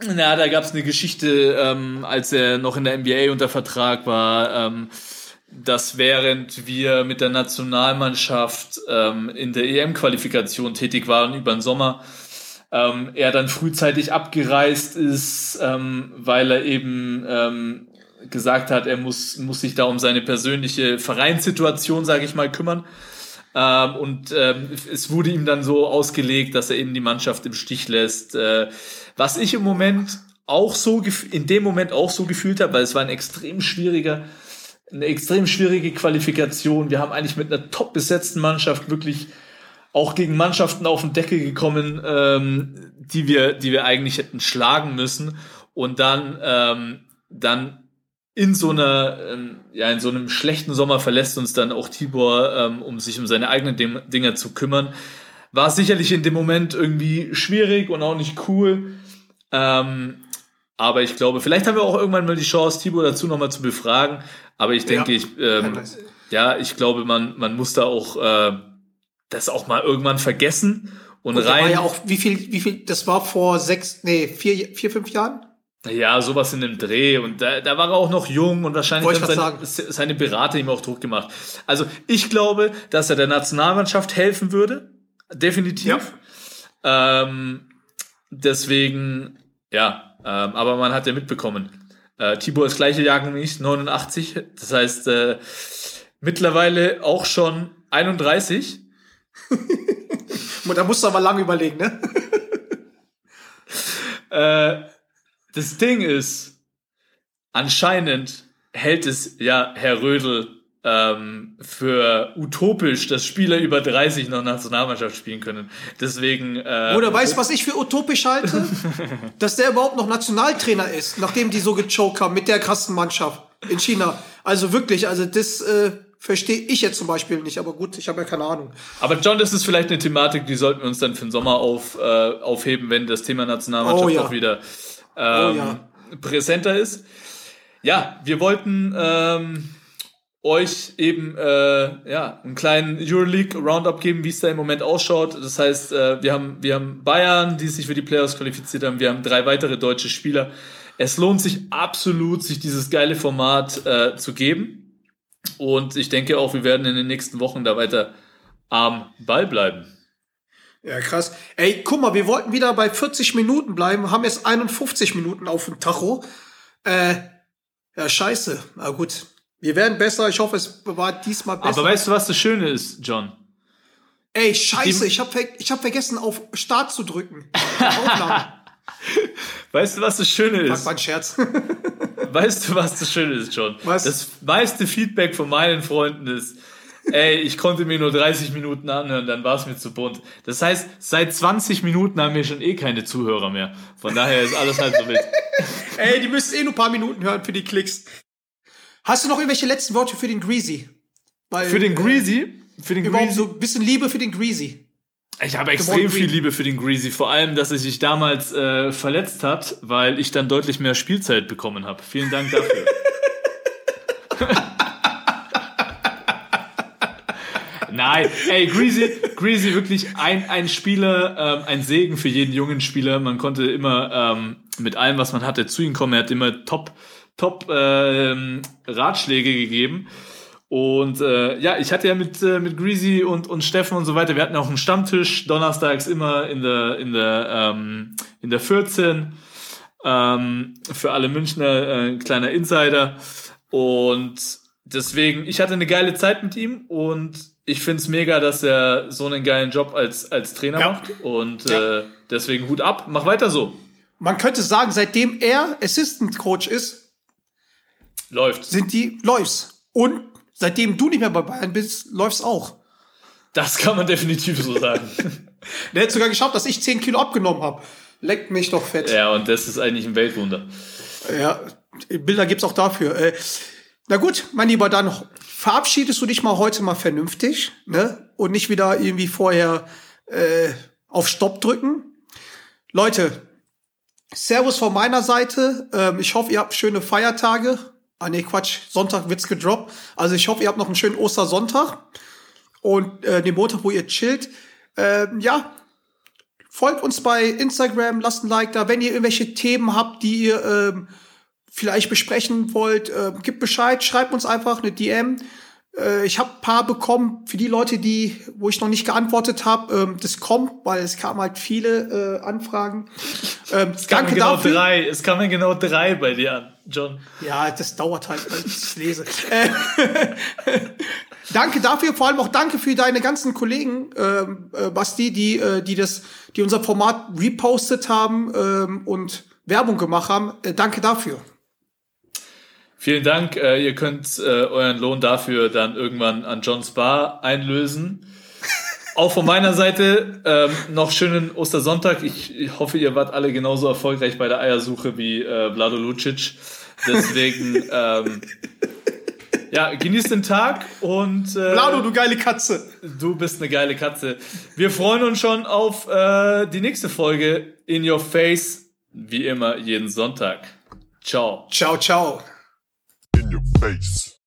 Na, da gab es eine Geschichte, ähm, als er noch in der NBA unter Vertrag war, ähm, dass während wir mit der Nationalmannschaft ähm, in der EM-Qualifikation tätig waren über den Sommer, ähm, er dann frühzeitig abgereist ist, ähm, weil er eben ähm, gesagt hat, er muss, muss sich da um seine persönliche Vereinssituation, sage ich mal, kümmern. Ähm, und ähm, es wurde ihm dann so ausgelegt, dass er eben die Mannschaft im Stich lässt. Äh, was ich im Moment auch so, in dem Moment auch so gefühlt habe, weil es war ein extrem schwieriger, eine extrem schwierige Qualifikation. Wir haben eigentlich mit einer top besetzten Mannschaft wirklich auch gegen Mannschaften auf den Deckel gekommen, ähm, die wir, die wir eigentlich hätten schlagen müssen. Und dann, ähm, dann in so einer, ähm, ja, in so einem schlechten Sommer verlässt uns dann auch Tibor, ähm, um sich um seine eigenen Dinge zu kümmern. War sicherlich in dem Moment irgendwie schwierig und auch nicht cool. Ähm, aber ich glaube, vielleicht haben wir auch irgendwann mal die Chance, Tibor dazu nochmal zu befragen. Aber ich denke, ja, ich, ähm, ja, ich glaube, man, man muss da auch äh, das auch mal irgendwann vergessen und, und rein. War ja auch, wie viel, wie viel, das war vor sechs, nee, vier, vier, fünf Jahren? Ja, sowas in dem Dreh. Und da, da war er auch noch jung und wahrscheinlich haben seine, seine Berater ihm auch Druck gemacht. Also ich glaube, dass er der Nationalmannschaft helfen würde. Definitiv. Ja. Ähm, deswegen, ja, ähm, aber man hat ja mitbekommen. Äh, Tibor ist gleiche Jahrgang wie ich, 89. Das heißt, äh, mittlerweile auch schon 31. da musst du aber lange überlegen, ne? äh, das Ding ist, anscheinend hält es ja Herr Rödel ähm, für utopisch, dass Spieler über 30 noch Nationalmannschaft spielen können. Deswegen. Äh, Oder weißt du, was ich für utopisch halte? dass der überhaupt noch Nationaltrainer ist, nachdem die so gechoked haben mit der krassen Mannschaft in China. Also wirklich, also das. Äh, verstehe ich jetzt zum Beispiel nicht, aber gut, ich habe ja keine Ahnung. Aber John, das ist vielleicht eine Thematik, die sollten wir uns dann für den Sommer auf, äh, aufheben, wenn das Thema Nationalmannschaft oh, ja. auch wieder ähm, oh, ja. präsenter ist. Ja, wir wollten ähm, euch eben äh, ja einen kleinen Euroleague Roundup geben, wie es da im Moment ausschaut. Das heißt, äh, wir haben wir haben Bayern, die sich für die Playoffs qualifiziert haben. Wir haben drei weitere deutsche Spieler. Es lohnt sich absolut, sich dieses geile Format äh, zu geben. Und ich denke auch, wir werden in den nächsten Wochen da weiter am Ball bleiben. Ja, krass. Ey, guck mal, wir wollten wieder bei 40 Minuten bleiben, haben jetzt 51 Minuten auf dem Tacho. Äh, ja, scheiße. Na gut. Wir werden besser. Ich hoffe, es war diesmal besser. Aber weißt du, was das Schöne ist, John? Ey, scheiße, ich habe ich hab vergessen, auf Start zu drücken. weißt du, was das Schöne ist? Fuck, mein Scherz. weißt du, was das Schöne ist, John? Was? Das meiste Feedback von meinen Freunden ist, ey, ich konnte mir nur 30 Minuten anhören, dann war es mir zu bunt. Das heißt, seit 20 Minuten haben wir schon eh keine Zuhörer mehr. Von daher ist alles halt so mit. ey, die müssen eh nur ein paar Minuten hören für die Klicks. Hast du noch irgendwelche letzten Worte für den Greasy? Weil, für den Greasy? Äh, für den Greasy? so ein bisschen Liebe für den Greasy. Ich habe extrem viel Liebe für den Greasy, vor allem, dass er sich damals äh, verletzt hat, weil ich dann deutlich mehr Spielzeit bekommen habe. Vielen Dank dafür. Nein, ey, Greasy, Greasy wirklich ein, ein Spieler, ähm, ein Segen für jeden jungen Spieler. Man konnte immer ähm, mit allem, was man hatte, zu ihm kommen. Er hat immer top, top ähm, Ratschläge gegeben. Und äh, ja, ich hatte ja mit, äh, mit Greasy und, und Steffen und so weiter, wir hatten auch einen Stammtisch, donnerstags immer in der, in der, ähm, in der 14. Ähm, für alle Münchner äh, ein kleiner Insider. Und deswegen, ich hatte eine geile Zeit mit ihm und ich finde es mega, dass er so einen geilen Job als, als Trainer ja. macht. Und ja. äh, deswegen Hut ab, mach weiter so. Man könnte sagen, seitdem er Assistant Coach ist, läuft. Sind die läuft's. Und seitdem du nicht mehr bei Bayern bist, läuft's auch. Das kann man definitiv so sagen. Der hat sogar geschafft, dass ich 10 Kilo abgenommen habe. Leckt mich doch fett. Ja, und das ist eigentlich ein Weltwunder. Ja, Bilder gibt's auch dafür. Äh, na gut, mein Lieber, dann verabschiedest du dich mal heute mal vernünftig, ne? Und nicht wieder irgendwie vorher äh, auf Stopp drücken. Leute, Servus von meiner Seite. Ähm, ich hoffe, ihr habt schöne Feiertage. Ah nee, Quatsch, Sonntag wird's gedroppt. Also ich hoffe, ihr habt noch einen schönen Ostersonntag und äh, den Montag, wo ihr chillt. Ähm, ja, folgt uns bei Instagram, lasst ein Like da. Wenn ihr irgendwelche Themen habt, die ihr ähm, vielleicht besprechen wollt, äh, gebt Bescheid, schreibt uns einfach eine DM. Äh, ich habe paar bekommen für die Leute, die, wo ich noch nicht geantwortet habe. Ähm, das kommt, weil es kamen halt viele äh, Anfragen. Ähm, es kamen genau dafür. drei. Es kamen genau drei bei dir an, John. Ja, das dauert halt, als ich lese. Äh, danke dafür, vor allem auch danke für deine ganzen Kollegen, ähm, äh, Basti, die, äh, die das, die unser Format repostet haben ähm, und Werbung gemacht haben. Äh, danke dafür. Vielen Dank. Äh, ihr könnt äh, euren Lohn dafür dann irgendwann an Johns Bar einlösen. Auch von meiner Seite ähm, noch schönen Ostersonntag. Ich, ich, hoffe, ihr wart alle genauso erfolgreich bei der Eiersuche wie äh, Vlado Lucic. Deswegen, ähm, ja, genießt den Tag und. Äh, Vlado, du geile Katze. Du bist eine geile Katze. Wir freuen uns schon auf äh, die nächste Folge In Your Face, wie immer jeden Sonntag. Ciao. Ciao, ciao. In your face.